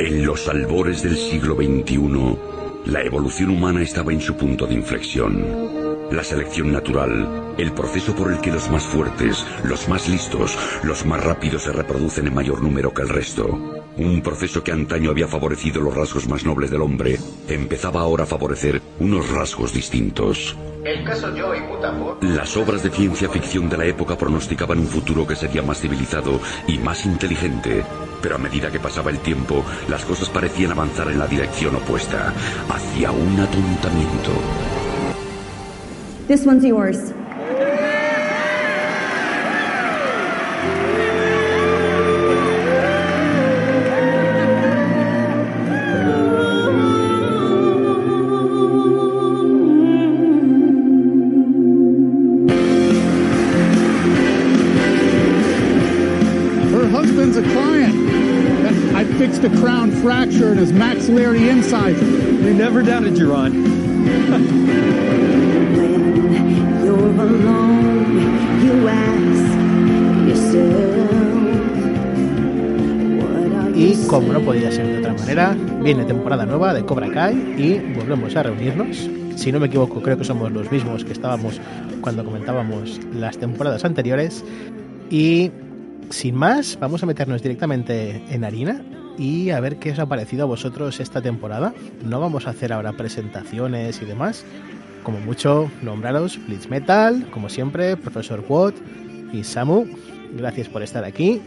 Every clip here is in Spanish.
En los albores del siglo XXI, la evolución humana estaba en su punto de inflexión. La selección natural, el proceso por el que los más fuertes, los más listos, los más rápidos se reproducen en mayor número que el resto. Un proceso que antaño había favorecido los rasgos más nobles del hombre, empezaba ahora a favorecer unos rasgos distintos. El caso Las obras de ciencia ficción de la época pronosticaban un futuro que sería más civilizado y más inteligente. Pero a medida que pasaba el tiempo, las cosas parecían avanzar en la dirección opuesta, hacia un atontamiento. This one's yours. We never doubted you, Ron. You're alone, you ask yourself, Y como no podía ser de otra manera, viene temporada nueva de Cobra Kai y volvemos a reunirnos. Si no me equivoco, creo que somos los mismos que estábamos cuando comentábamos las temporadas anteriores. Y sin más, vamos a meternos directamente en harina y a ver qué os ha parecido a vosotros esta temporada. No vamos a hacer ahora presentaciones y demás. Como mucho, nombraros Blitz Metal, como siempre, Profesor Watt y Samu. Gracias por estar aquí.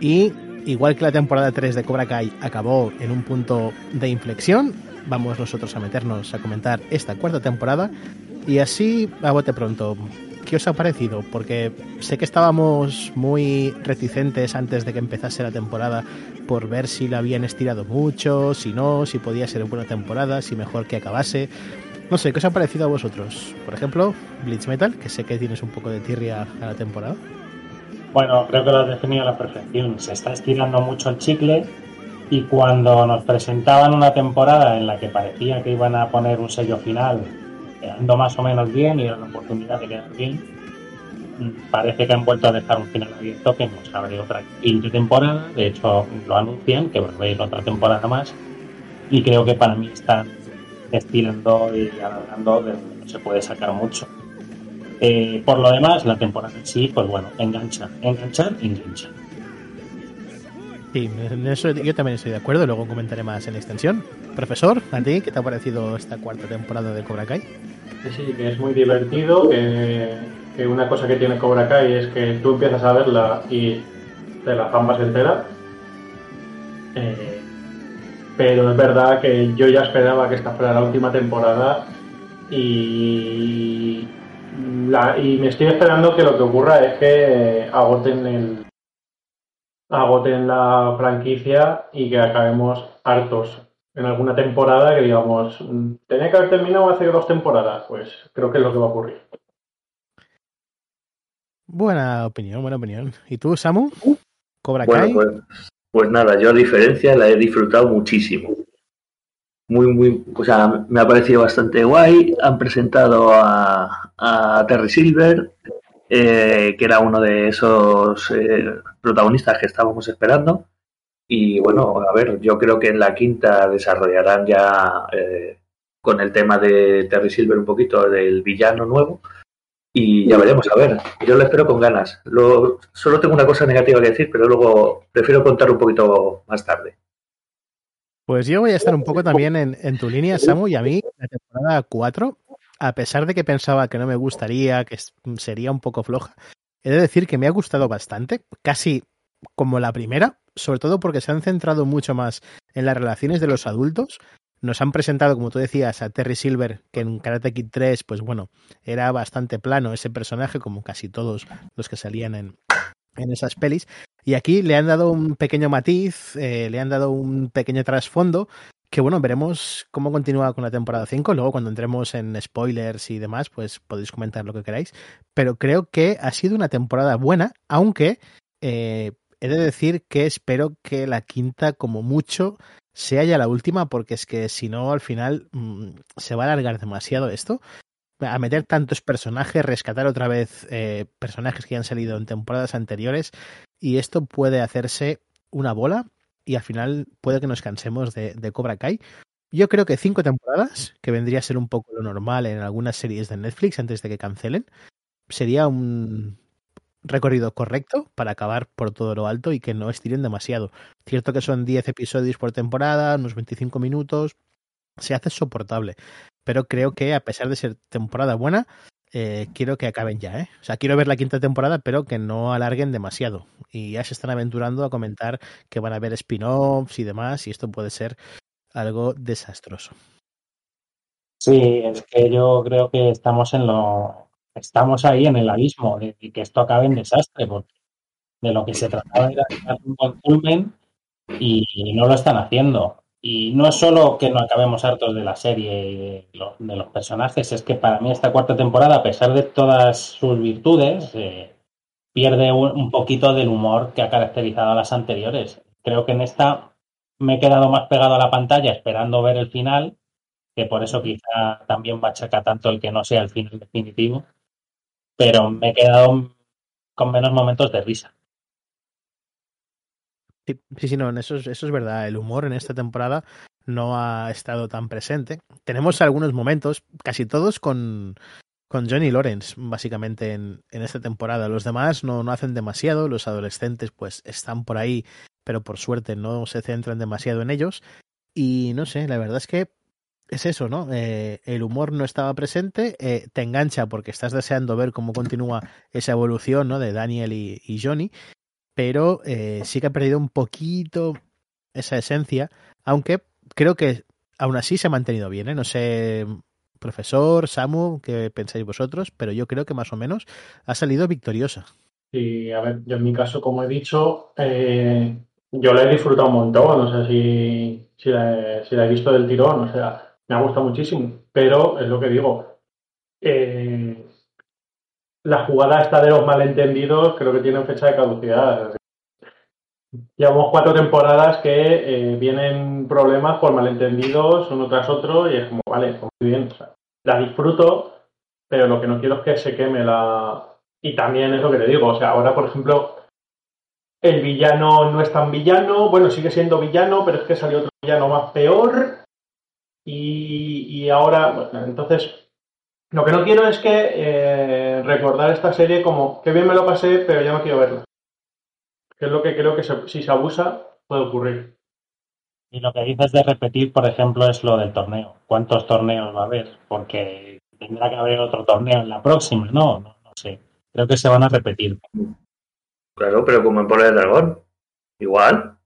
Y igual que la temporada 3 de Cobra Kai acabó en un punto de inflexión, vamos nosotros a meternos a comentar esta cuarta temporada. Y así, a bote pronto, ¿qué os ha parecido? Porque sé que estábamos muy reticentes antes de que empezase la temporada por ver si la habían estirado mucho, si no, si podía ser buena temporada, si mejor que acabase. No sé, ¿qué os ha parecido a vosotros? Por ejemplo, Blitz Metal, que sé que tienes un poco de tirria a la temporada. Bueno, creo que lo has definido a la perfección. Se está estirando mucho el chicle y cuando nos presentaban una temporada en la que parecía que iban a poner un sello final, quedando más o menos bien y la oportunidad de quedar bien, parece que han vuelto a dejar un final abierto que nos abre otra quinta temporada. De hecho, lo anuncian que haber otra temporada más y creo que para mí están estirando y alargando de donde no se puede sacar mucho. Eh, por lo demás, la temporada en sí, pues bueno, engancha, enganchar, engancha. Sí, en eso yo también estoy de acuerdo, luego comentaré más en extensión. Profesor, ¿a ti qué te ha parecido esta cuarta temporada de Cobra Kai? Sí, que es muy divertido, que, que una cosa que tiene Cobra Kai es que tú empiezas a verla y te la zambas entera. Eh, pero es verdad que yo ya esperaba que esta fuera la última temporada y, la- y me estoy esperando que lo que ocurra es que agoten el agoten la franquicia y que acabemos hartos en alguna temporada que digamos "Mm, tenía que haber terminado hace dos temporadas pues creo que es lo que va a ocurrir Buena opinión, buena opinión. ¿Y tú, Samu? Cobra Bueno, Kai. pues, pues nada, yo a diferencia la he disfrutado muchísimo. Muy, muy, o sea, me ha parecido bastante guay. Han presentado a, a Terry Silver, eh, que era uno de esos eh, protagonistas que estábamos esperando. Y bueno, a ver, yo creo que en la quinta desarrollarán ya eh, con el tema de Terry Silver un poquito del villano nuevo. Y ya veremos, a ver, yo lo espero con ganas. Lo, solo tengo una cosa negativa que decir, pero luego prefiero contar un poquito más tarde. Pues yo voy a estar un poco también en, en tu línea, Samu, y a mí la temporada 4, a pesar de que pensaba que no me gustaría, que sería un poco floja, he de decir que me ha gustado bastante, casi como la primera, sobre todo porque se han centrado mucho más en las relaciones de los adultos. Nos han presentado, como tú decías, a Terry Silver, que en Karate Kid 3, pues bueno, era bastante plano ese personaje, como casi todos los que salían en, en esas pelis. Y aquí le han dado un pequeño matiz, eh, le han dado un pequeño trasfondo, que bueno, veremos cómo continúa con la temporada 5. Luego cuando entremos en spoilers y demás, pues podéis comentar lo que queráis. Pero creo que ha sido una temporada buena, aunque eh, he de decir que espero que la quinta, como mucho, sea ya la última, porque es que si no, al final mm, se va a alargar demasiado esto. A meter tantos personajes, rescatar otra vez eh, personajes que han salido en temporadas anteriores, y esto puede hacerse una bola y al final puede que nos cansemos de, de Cobra Kai. Yo creo que cinco temporadas, que vendría a ser un poco lo normal en algunas series de Netflix antes de que cancelen, sería un recorrido correcto para acabar por todo lo alto y que no estiren demasiado. Cierto que son 10 episodios por temporada, unos 25 minutos, se hace soportable, pero creo que a pesar de ser temporada buena, eh, quiero que acaben ya, ¿eh? O sea, quiero ver la quinta temporada, pero que no alarguen demasiado. Y ya se están aventurando a comentar que van a haber spin-offs y demás, y esto puede ser algo desastroso. Sí, es que yo creo que estamos en lo estamos ahí en el abismo de, que esto acabe en desastre, porque de lo que se trataba era de un buen culmen y no lo están haciendo. Y no es solo que no acabemos hartos de la serie y de, lo- de los personajes, es que para mí esta cuarta temporada, a pesar de todas sus virtudes, eh, pierde un, un poquito del humor que ha caracterizado a las anteriores. Creo que en esta me he quedado más pegado a la pantalla esperando ver el final, que por eso quizá también machaca tanto el que no sea el final definitivo, pero me he quedado con menos momentos de risa. Sí, sí, no, eso, es- eso es verdad. El humor en esta temporada no ha estado tan presente. Tenemos algunos momentos, casi todos con, con Johnny Lawrence, básicamente, en, en esta temporada. Los demás no, no hacen demasiado, los adolescentes pues están por ahí, pero por suerte no se centran demasiado en ellos. Y no sé, la verdad es que es eso, ¿no? Eh, el humor no estaba presente, eh, te engancha porque estás deseando ver cómo continúa esa evolución, ¿no? De Daniel y Johnny, pero eh, sí que ha perdido un poquito esa esencia, aunque creo que aún así se ha mantenido bien, ¿eh? No sé, profesor, Samu, qué pensáis vosotros, pero yo creo que más o menos ha salido victoriosa. Y a ver, yo en mi caso, como he dicho, eh, yo la he disfrutado un montón, no sé si, si, la, he- la he visto del tirón, o sea, me ha gustado muchísimo, pero es lo que digo, la jugada esta de los malentendidos creo que tiene fecha de caducidad. Llevamos cuatro temporadas que eh, vienen problemas por malentendidos uno tras otro y es como, vale, pues muy bien, la disfruto, pero lo que no quiero es que se queme la... Y también es lo que te digo, o sea, ahora, por ejemplo, el villano no es tan villano, bueno, sigue siendo villano, pero es que salió otro villano más peor. Y, y ahora, bueno, entonces, lo que no quiero es que eh, recordar esta serie como, que bien me lo pasé, pero ya no quiero verla. Que es lo que creo que se- si se abusa puede ocurrir. Y lo que dices de repetir, por ejemplo, es lo del torneo. ¿Cuántos torneos va a haber? Porque tendrá que haber otro torneo en la próxima, ¿no? No, no sé. Creo que se van a repetir. Claro, pero como en Bola de Dragón. Igual.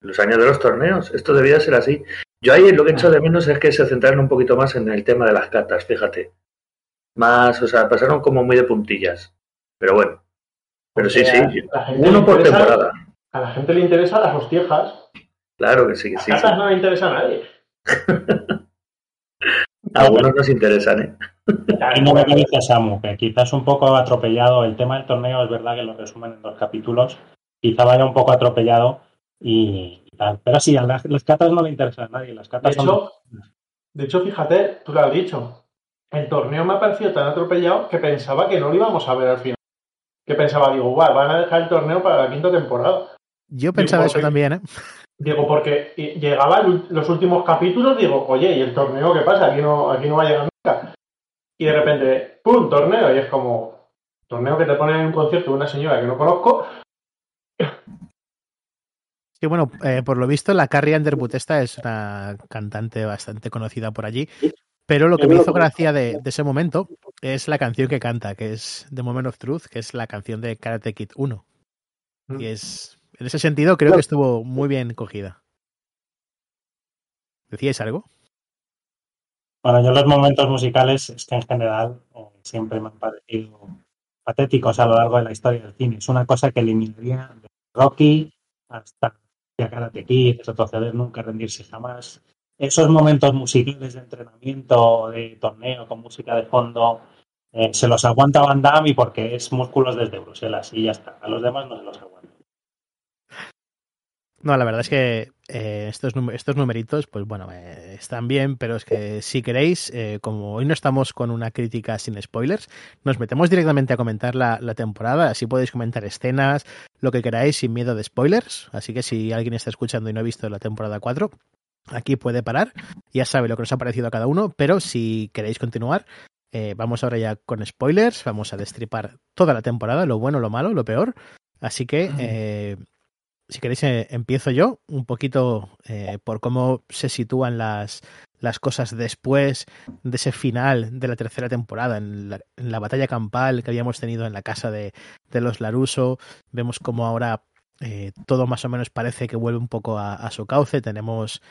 Los años de los torneos. Esto debía ser así. Yo ahí lo que echo de menos es que se centraron un poquito más en el tema de las catas, fíjate. Más, o sea, pasaron como muy de puntillas. Pero bueno. Pero sí, sí. Porque a la gente Uno por interesa- temporada. A la gente le interesan las hostiejas. Claro que sí, que Las sí. sí. cartas no le interesa a nadie. Algunos nos interesan, ¿eh? Y no lo que dice Samu, que quizás un poco atropellado. El tema del torneo es verdad que lo resumen en dos capítulos. Quizá vaya un poco atropellado y tal. Pero sí, a las, las catas no le interesan a nadie. Las De catas son. hecho, de hecho, fíjate, tú lo has dicho. El torneo me ha parecido tan atropellado que pensaba que no lo íbamos a ver al final. Que pensaba, digo, guau, van a dejar el torneo para la quinta temporada. Yo pensaba ¿por eso también, ¿eh? Digo, porque llegaban los últimos capítulos, digo, oye, ¿y el torneo qué pasa? Aquí no, aquí no va a llegar nunca. Y de repente, ¡pum! Torneo. Y es como, torneo que te ponen en un concierto de una señora que no conozco. Sí, bueno, eh, por lo visto la Carrie Underwood esta es una cantante bastante conocida por allí, pero lo que me hizo gracia de, de ese momento es la canción que canta, que es The Moment of Truth, que es la canción de Karate Kid 1. Y es, en ese sentido creo que estuvo muy bien cogida. ¿Decíais algo? Bueno, yo los momentos musicales es que en general eh, siempre me han parecido patéticos a lo largo de la historia del cine. Es una cosa que eliminaría de Rocky hasta Karate Kid, retroceder nunca, rendirse jamás. Esos momentos musicales de entrenamiento, de torneo con música de fondo, eh, se los aguanta Van Damme porque es músculos desde Bruselas y ya está. A los demás no se los aguanta. No, la verdad es que eh, estos, num- estos numeritos, pues bueno, eh, están bien, pero es que si queréis, eh, como hoy no estamos con una crítica sin spoilers, nos metemos directamente a comentar la, la temporada, así podéis comentar escenas, lo que queráis, sin miedo de spoilers. Así que si alguien está escuchando y no ha visto la temporada 4, aquí puede parar, ya sabe lo que nos ha parecido a cada uno, pero si queréis continuar, vamos ahora ya con spoilers, vamos a destripar toda la temporada, lo bueno, lo malo, lo peor. Así que, eh, si queréis, eh, empiezo yo un poquito eh, por cómo se sitúan las, las cosas después de ese final de la tercera temporada, en la, batalla campal que habíamos tenido en la casa de, de los Laruso. Vemos como ahora eh, todo más o menos parece que vuelve un poco a, a su cauce. Tenemos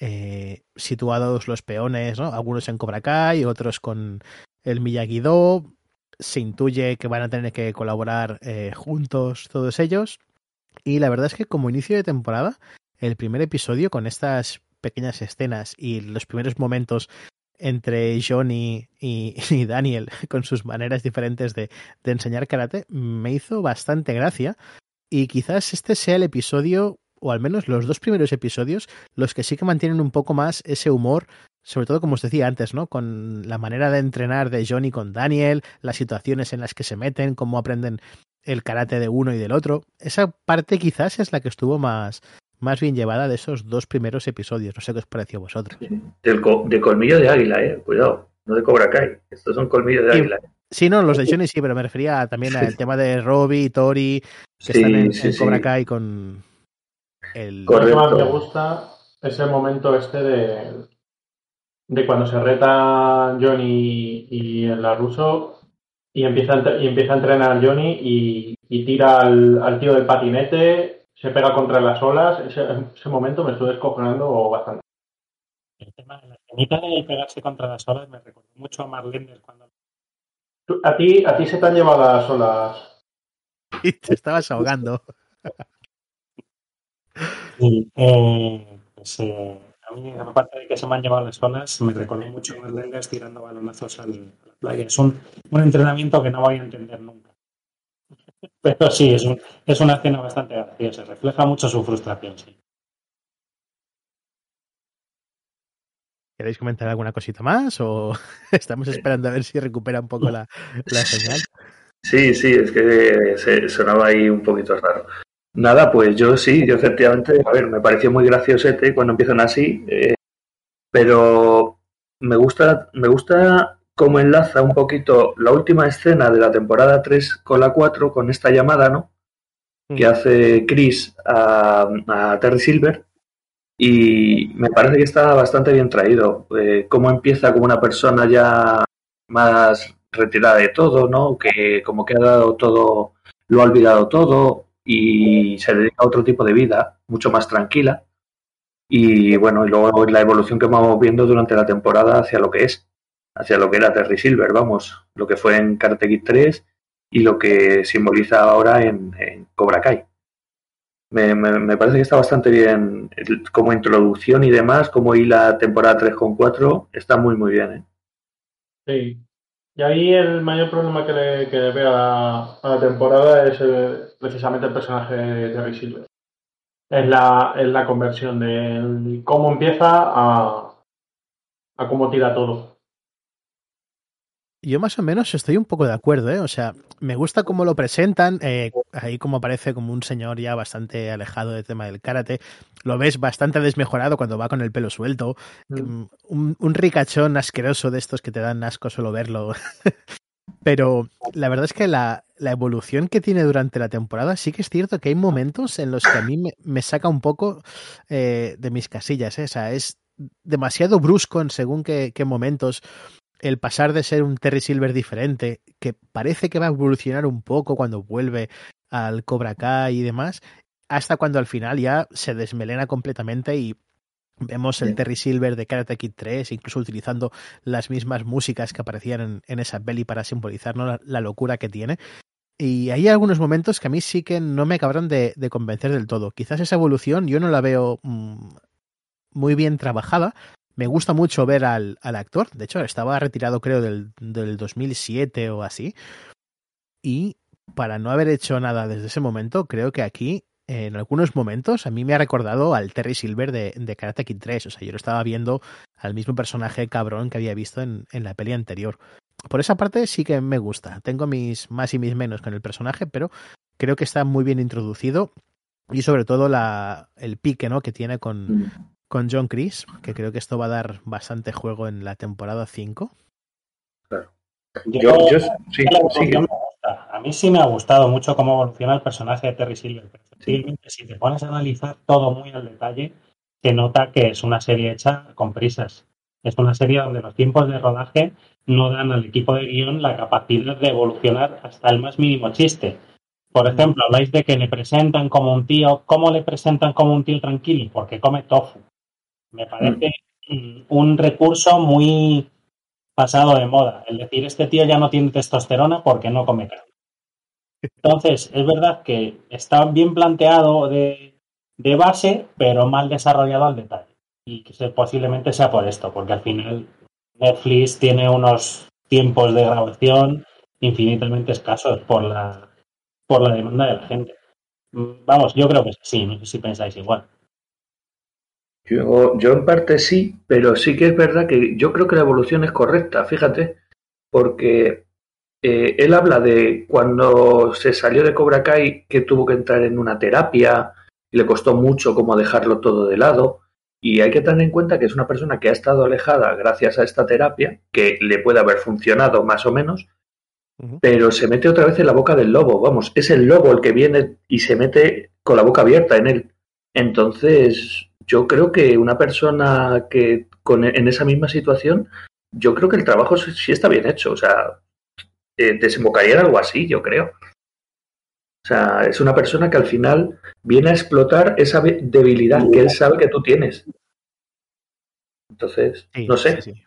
eh, situados los peones, ¿no? Algunos en Cobra Kai, otros con el Miyagi-Do. Se intuye que van a tener que colaborar eh, juntos todos ellos. Y la verdad es que como inicio de temporada, el primer episodio con estas pequeñas escenas y los primeros momentos entre Johnny y, Daniel con sus maneras diferentes de, de enseñar karate me hizo bastante gracia. Y quizás este sea el episodio, o al menos los dos primeros episodios, los que sí que mantienen un poco más ese humor, sobre todo como os decía antes, ¿no? Con la manera de entrenar de Johnny con Daniel, las situaciones en las que se meten, cómo aprenden el karate de uno y del otro. Esa parte quizás es la que estuvo más, más bien llevada de esos dos primeros episodios. No sé qué os pareció a vosotros. Del co- de colmillo de águila, eh. Cuidado, no de Cobra Kai. Estos son colmillos de Sí. águila. Sí, no, los de Johnny sí, pero me refería también al tema de Robbie, Tori, que Sí, están en, sí, en sí. Cobra Kai con el... Lo que más me gusta es el momento este de, de cuando se reta Johnny y el Laruso y empieza, a entre- y empieza a entrenar Johnny y, y tira al, al tío del patinete, se pega contra las olas. Ese, ese momento me estuve descojonando bastante. El tema de la escenita de pegarse contra las olas me recordó mucho a Marlene cuando A ti, a ti se te han llevado las olas. Y te estabas ahogando. Sí, eh, pues, eh, a mí, aparte de que se me han llevado las olas, me recordó mucho a Marlene tirando balonazos al- a la playa. Es un, un entrenamiento que no voy a entender nunca. Pero sí, es, un- es una escena bastante graciosa. Refleja mucho su frustración, sí. ¿Queréis comentar alguna cosita más o estamos esperando a ver si recupera un poco la, la señal? Sí, sí, es que se sonaba ahí un poquito raro. Nada, pues yo sí, yo efectivamente, a ver, me pareció muy graciosete cuando empiezan así, eh, pero me gusta, me gusta cómo enlaza un poquito la última escena de la temporada 3 con la 4, con esta llamada, ¿no? Que hace Chris a, a Terry Silver, y me parece que está bastante bien traído. Eh, cómo empieza como una persona ya más retirada de todo, ¿no? Que como que ha dado todo, lo ha olvidado todo y se dedica a otro tipo de vida, mucho más tranquila. Y bueno, y luego la evolución que vamos viendo durante la temporada hacia lo que es, hacia lo que era Terry Silver, vamos, lo que fue en Karate Kid 3 y lo que simboliza ahora en, Cobra Kai. Me, me, parece que está bastante bien como introducción y demás, como hila temporada 3 con 4, está muy muy bien, ¿eh? Sí. Y ahí el mayor problema que le, que veo a la, temporada es precisamente el personaje de Terry. Es la, es la conversión de cómo empieza a, a cómo tira todo. Yo más o menos estoy un poco de acuerdo, ¿eh? O sea, me gusta cómo lo presentan, eh, ahí como aparece como un señor ya bastante alejado del tema del karate. Lo ves bastante desmejorado cuando va con el pelo suelto. Mm. Un, un ricachón asqueroso de estos que te dan asco solo verlo. Pero la verdad es que la, la evolución que tiene durante la temporada sí que es cierto que hay momentos en los que a mí me, me saca un poco eh, de mis casillas. ¿eh? O sea, es demasiado brusco en según qué, qué momentos el pasar de ser un Terry Silver diferente, que parece que va a evolucionar un poco cuando vuelve al Cobra Kai y demás, hasta cuando al final ya se desmelena completamente y vemos el Sí. Terry Silver de Karate Kid 3, incluso utilizando las mismas músicas que aparecían en, en esa peli para simbolizar ¿no? la, la locura que tiene. Y hay algunos momentos que a mí sí que no me acabaron de, de convencer del todo. Quizás esa evolución yo no la veo mm, muy bien trabajada. Me gusta mucho ver al, al actor. De hecho, estaba retirado creo del, del 2007 o así. Y para no haber hecho nada desde ese momento, creo que aquí en algunos momentos a mí me ha recordado al Terry Silver de, de Karate Kid 3. O sea, yo lo estaba viendo al mismo personaje cabrón que había visto en, en la peli anterior. Por esa parte sí que me gusta. Tengo mis más y mis menos con el personaje, pero creo que está muy bien introducido y sobre todo la, el pique ¿no? que tiene con, con John Chris, que creo que esto va a dar bastante juego en la temporada 5. Yo, yo, sí, sí. Me gusta. A mí sí me ha gustado mucho cómo evoluciona el personaje de Terry Silver. Pero efectivamente, si te pones a analizar todo muy al detalle, se nota que es una serie hecha con prisas. Es una serie donde los tiempos de rodaje no dan al equipo de guion la capacidad de evolucionar hasta el más mínimo chiste. Por ejemplo, habláis de que le presentan como un tío. ¿Cómo le presentan como un tío tranquilo? Porque come tofu. Me parece mm. un recurso muy pasado de moda. El decir, este tío ya no tiene testosterona porque no come carne. Entonces, es verdad que está bien planteado de, de base, pero mal desarrollado al detalle. Y que posiblemente sea por esto, porque al final Netflix tiene unos tiempos de grabación infinitamente escasos por la, por la demanda de la gente. Vamos, yo creo que sí, no sé si pensáis igual. Yo, yo en parte sí, pero sí que es verdad que yo creo que la evolución es correcta, fíjate, porque eh, él habla de cuando se salió de Cobra Kai que tuvo que entrar en una terapia y le costó mucho como dejarlo todo de lado. Y hay que tener en cuenta que es una persona que ha estado alejada gracias a esta terapia, que le puede haber funcionado más o menos, pero se mete otra vez en la boca del lobo. Vamos, es el lobo el que viene y se mete con la boca abierta en él. Entonces, yo creo que una persona que con, en esa misma situación, yo creo que el trabajo sí está bien hecho. O sea, eh, desembocaría en algo así, yo creo. O sea, es una persona que al final viene a explotar esa debilidad que él sabe que tú tienes. Entonces, Sí, no sé. sí, sí.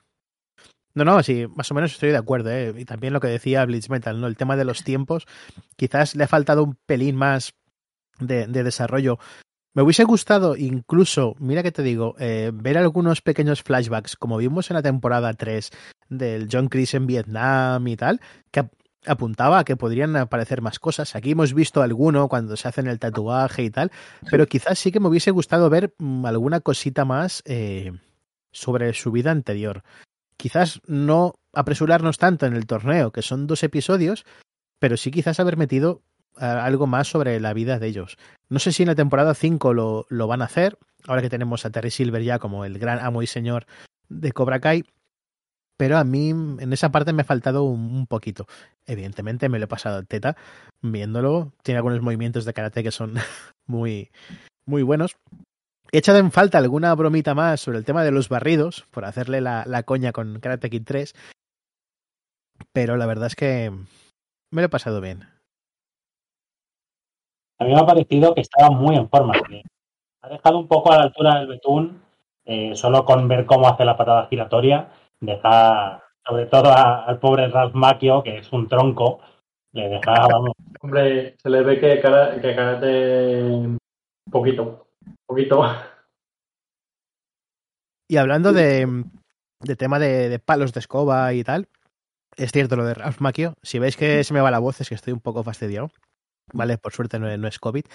No, no, sí, más o menos estoy de acuerdo, ¿eh? Y también lo que decía Blitz Metal, ¿no? El tema de los tiempos, quizás le ha faltado un pelín más de, de desarrollo. Me hubiese gustado incluso, mira que te digo, eh, ver algunos pequeños flashbacks, como vimos en la temporada 3 del John Chris en Vietnam y tal, que ap- apuntaba a que podrían aparecer más cosas. Aquí hemos visto alguno cuando se hacen el tatuaje y tal, pero quizás sí que me hubiese gustado ver mm, alguna cosita más eh, sobre su vida anterior. Quizás no apresurarnos tanto en el torneo, que son dos episodios, pero sí quizás haber metido algo más sobre la vida de ellos. No sé si en la temporada 5 lo, lo van a hacer, ahora que tenemos a Terry Silver ya como el gran amo y señor de Cobra Kai, pero a mí en esa parte me ha faltado un, poquito. Evidentemente me lo he pasado teta viéndolo, tiene algunos movimientos de karate que son muy, muy buenos. He echado en falta alguna bromita más sobre el tema de los barridos, por hacerle la, la coña con Karate Kid 3, pero la verdad es que me lo he pasado bien. A mí me ha parecido que estaba muy en forma. que Ha dejado un poco a la altura del betún, eh, solo con ver cómo hace la patada giratoria. Deja, sobre todo a- al pobre Ralph Macchio, que es un tronco, le deja, vamos, Hombre, se le ve que, cara, que karate poquito, poquito. Y hablando de, de tema de, de palos de escoba y tal, es cierto lo de Ralph Macchio. Si veis que se me va la voz es que estoy un poco fastidiado. Vale, por suerte no, es COVID.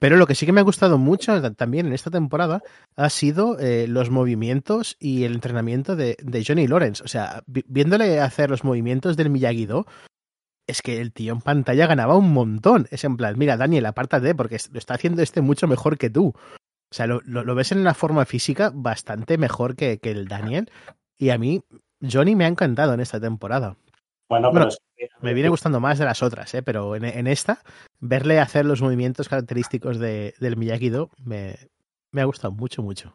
Pero lo que sí que me ha gustado mucho ta- también en esta temporada ha sido eh, los movimientos y el entrenamiento de, Johnny Lawrence. O sea, vi- viéndole hacer los movimientos del Miyagi-Do, es que el tío en pantalla ganaba un montón. Es en plan, mira, Daniel, apártate, porque lo está haciendo este mucho mejor que tú. O sea, lo, lo- lo ves en una forma física bastante mejor que, que el Daniel. Y a mí, Johnny me ha encantado en esta temporada. Bueno, Bueno, pero es que- Me viene gustando más de las otras, ¿eh? pero en, en esta, verle hacer los movimientos característicos de, del Miyagi-Do me, me ha gustado mucho, mucho.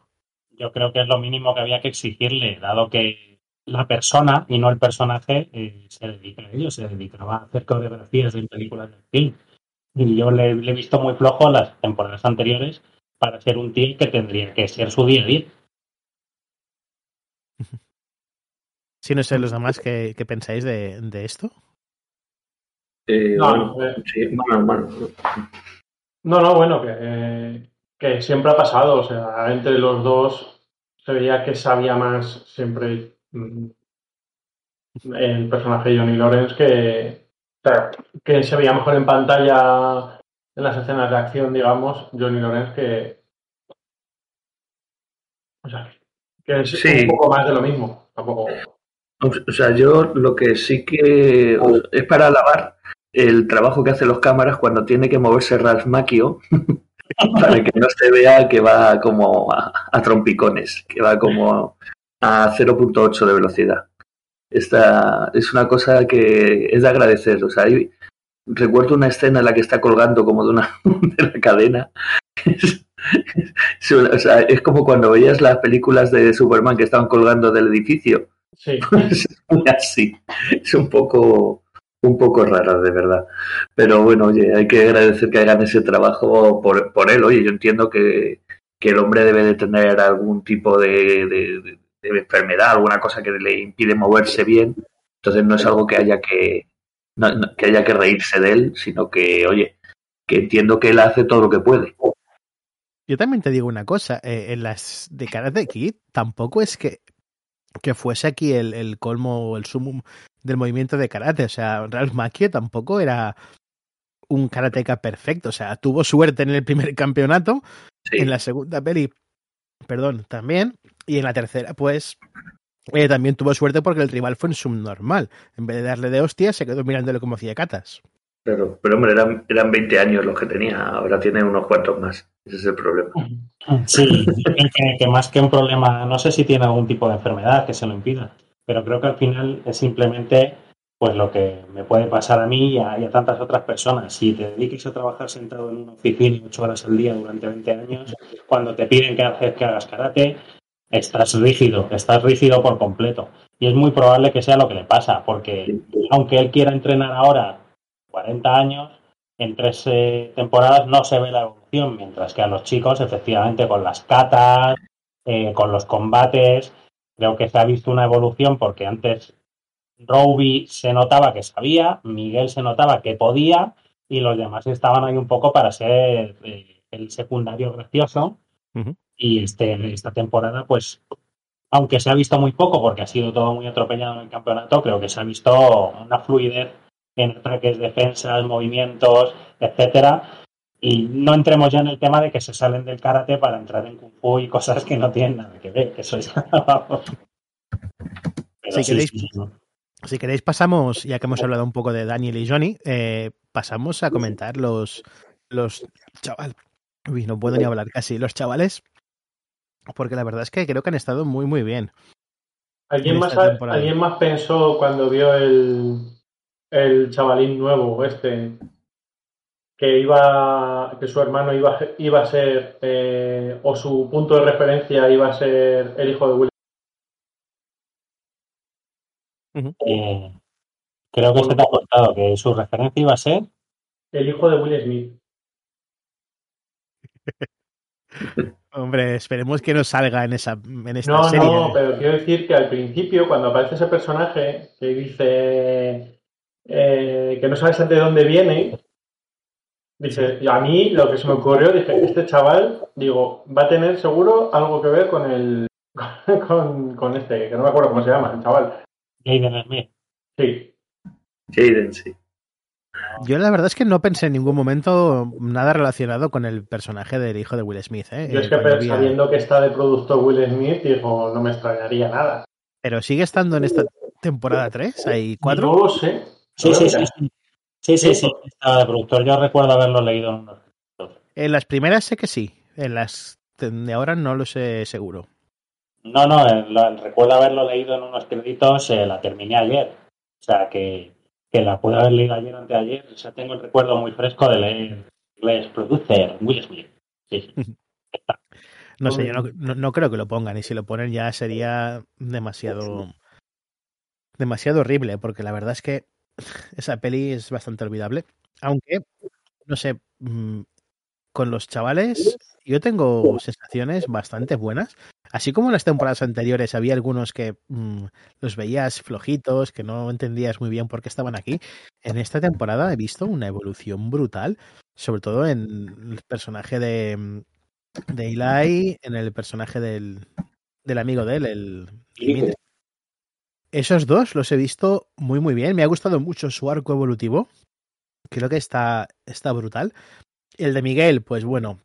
yo creo que es lo mínimo que había que exigirle, dado que la persona y no el personaje eh, se dedica a ello, se dedicaba a hacer coreografías en películas de film. Y yo le, le he visto muy flojo las temporadas anteriores para ser un tío que tendría que ser su día a día. Si no sé los demás qué, qué pensáis de, de esto. Eh, No, bueno, eh, sí, bueno, bueno. No, no, bueno, que, eh, que siempre ha pasado, o sea, entre los dos se veía que sabía más siempre mm, el personaje de Johnny Lawrence que, o sea, que se veía mejor en pantalla en las escenas de acción, digamos, Johnny Lawrence que. O sea, que es Sí. un poco más de lo mismo. Tampoco. O sea, yo lo que sí que es para alabar el trabajo que hacen los cámaras cuando tiene que moverse Ralph Macchio para que no se vea que va como a, trompicones, que va como a 0.8 de velocidad. Esta es una cosa que es de agradecer. O sea, recuerdo una escena en la que está colgando como de una de la cadena. O sea, es como cuando veías las películas de Superman que estaban colgando del edificio. Sí. Así. Es un poco, un poco rara, de verdad. Pero bueno, oye, hay que agradecer que hagan ese trabajo por, por él. Oye, yo entiendo que, que el hombre debe de tener algún tipo de, de- de- de enfermedad, alguna cosa que le impide moverse bien. Entonces no es algo que haya que, no- no- que haya que reírse de él, sino que, oye, que entiendo que él hace todo lo que puede. Yo también te digo una cosa, eh, en las de Karate Kid tampoco es que, que fuese aquí el, el colmo o el sumum del movimiento de karate. O sea, Ralph Macchio tampoco era un karateka perfecto. O sea, tuvo suerte en el primer campeonato, Sí. en la segunda peli, perdón, también, y en la tercera, pues, eh, también tuvo suerte porque el rival fue en subnormal. En vez de darle de hostias, se quedó mirándole como hacía catas. Pero, pero hombre, eran, eran 20 años los que tenía, ahora tiene unos cuantos más. Ese es el problema. Sí, que, más que un problema, no sé si tiene algún tipo de enfermedad que se lo impida, pero creo que al final es simplemente pues lo que me puede pasar a mí y a, y a tantas otras personas. Si te dediques a trabajar sentado en una oficina ocho horas al día durante 20 años, cuando te piden que, haces, que hagas karate, estás rígido, estás rígido por completo. Y es muy probable que sea lo que le pasa, porque aunque él quiera entrenar ahora 40 años, en tres eh, temporadas no se ve la evolución, mientras que a los chicos, efectivamente, con las catas, eh, con los combates, creo que se ha visto una evolución porque antes Roby se notaba que sabía, Miguel se notaba que podía y los demás estaban ahí un poco para ser eh, el secundario gracioso. Y este, esta temporada, pues, aunque se ha visto muy poco porque ha sido todo muy atropellado en el campeonato, creo que se ha visto una fluidez en ataques, defensas, movimientos, etcétera. Y no entremos ya en el tema de que se salen del karate para entrar en kung fu y cosas que no tienen nada que ver, que eso ya Si sí, queréis- sí, ¿no? Si queréis pasamos, ya que hemos hablado un poco de Daniel y Johnny, eh, pasamos a comentar los los chaval. Uy, no puedo ni hablar casi. Los chavales, porque la verdad es que creo que han estado muy muy bien. ¿Alguien en más, temporada. ¿Alguien más pensó cuando vio el, el chavalín nuevo, este, que iba, que su hermano iba, a- iba a ser, eh, o su punto de referencia iba a ser el hijo de Will? Eh, creo que se te ha cortado, que su referencia iba a ser. El hijo de Will Smith. Hombre, esperemos que no salga en esa en esta No, serie. no, pero quiero decir que al principio, cuando aparece ese personaje que dice eh, que no sabes de dónde viene, dice, y a mí lo que se me ocurrió, dije, este chaval, digo, va a tener seguro algo que ver con el con, con este, que no me acuerdo cómo se llama, el chaval. Jaden Smith. Sí, Jaden, sí. Yo la verdad es que no pensé en ningún momento nada relacionado con el personaje del hijo de Will Smith. ¿eh? yo Eh, es que cuando vi a- sabiendo que está de productor Will Smith, digo, no me extrañaría nada. Pero sigue estando en esta temporada 3, hay cuatro. No lo sé. Sí, sí, sí. Sí, sí, sí, estaba de productor. Yo recuerdo haberlo leído en unos. En las primeras sé que sí, en las de ahora no lo sé seguro. No, no, eh, lo- recuerdo haberlo leído en unos créditos, eh, la terminé ayer. O sea, que, que la pude haber leído ayer o anteayer. O sea, tengo el recuerdo muy fresco de leer inglés producer Will Smith. Sí, sí. No sé, yo no, no- no creo que lo pongan y si lo ponen ya sería demasiado demasiado horrible porque la verdad es que esa peli es bastante olvidable. Aunque, no sé, mm, con los chavales yo tengo sensaciones bastante buenas. Así como en las temporadas anteriores había algunos que mm, los veías flojitos, que no entendías muy bien por qué estaban aquí. En esta temporada he visto una evolución brutal, sobre todo en el personaje de, mm, de Eli, en el personaje del, del amigo de él, el. Esos dos los he visto muy muy bien. Me ha gustado mucho su arco evolutivo. Creo que está, está brutal. El de Miguel, pues bueno,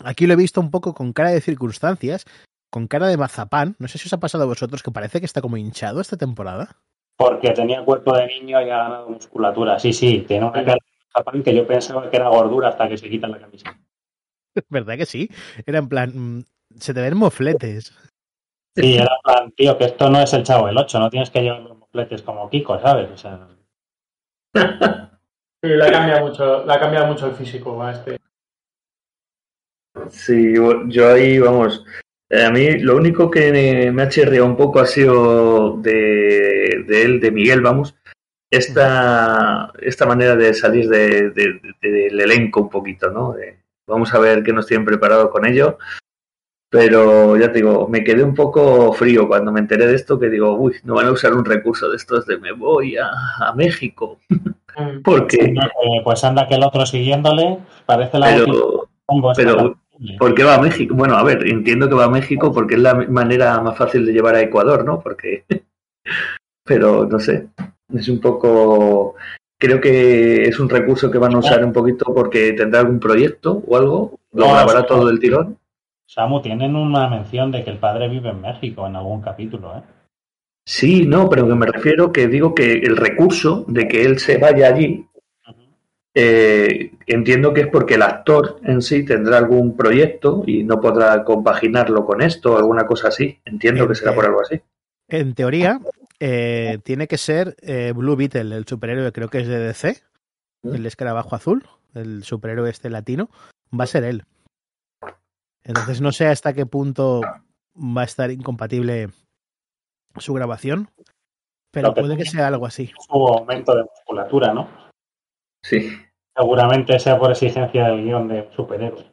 aquí lo he visto un poco con cara de circunstancias, con cara de mazapán. No sé si os ha pasado a vosotros que parece que está como hinchado esta temporada. Porque tenía cuerpo de niño y ha ganado musculatura. Sí, sí, tiene una cara de mazapán que yo pensaba que era gordura hasta que se quita la camisa. ¿Verdad que sí? Era en plan, mm, se te ven mofletes. Sí, era plan, tío, que esto no es el chavo del 8, no tienes que llevar los mofletes como Kiko, ¿sabes? O sea, Sí, le ha cambiado mucho, le ha cambiado mucho el físico a este. Sí, yo ahí, vamos. eh, A mí lo único que me ha chirriado un poco ha sido de, de él, de Miguel, vamos, esta, esta manera de salir de- de- de- del elenco un poquito, ¿no? De- vamos a ver qué nos tienen preparado con ello. Pero ya te digo, me quedé un poco frío cuando me enteré de esto, que digo, uy, no van a usar un recurso de estos de me voy a, a México. Mm. Porque, eh, pues anda que el otro siguiéndole, parece la pero, pero-. ¿Por qué va a México? Bueno, a ver, entiendo que va a México porque es la manera más fácil de llevar a Ecuador, ¿no? Porque. Pero no sé. Es un poco. Creo que es un recurso que van a usar un poquito porque tendrá algún proyecto o algo. Lo grabará todo del tirón. Samu, tienen una mención de que el padre vive en México en algún capítulo, ¿eh? Sí, no, pero que me refiero que digo que el recurso de que él se vaya allí. eh, entiendo que es porque el actor en sí tendrá algún proyecto y no podrá compaginarlo con esto o alguna cosa así. Entiendo que será por algo así. En teoría, eh, tiene que ser eh, Blue Beetle, el superhéroe, creo que es de DC, el escarabajo azul, el superhéroe este latino, va a ser él. Entonces no sé hasta qué punto va a estar incompatible su grabación, pero puede que sea algo así. Su aumento de musculatura, ¿no? Sí. Seguramente sea por exigencia del guion de superhéroe.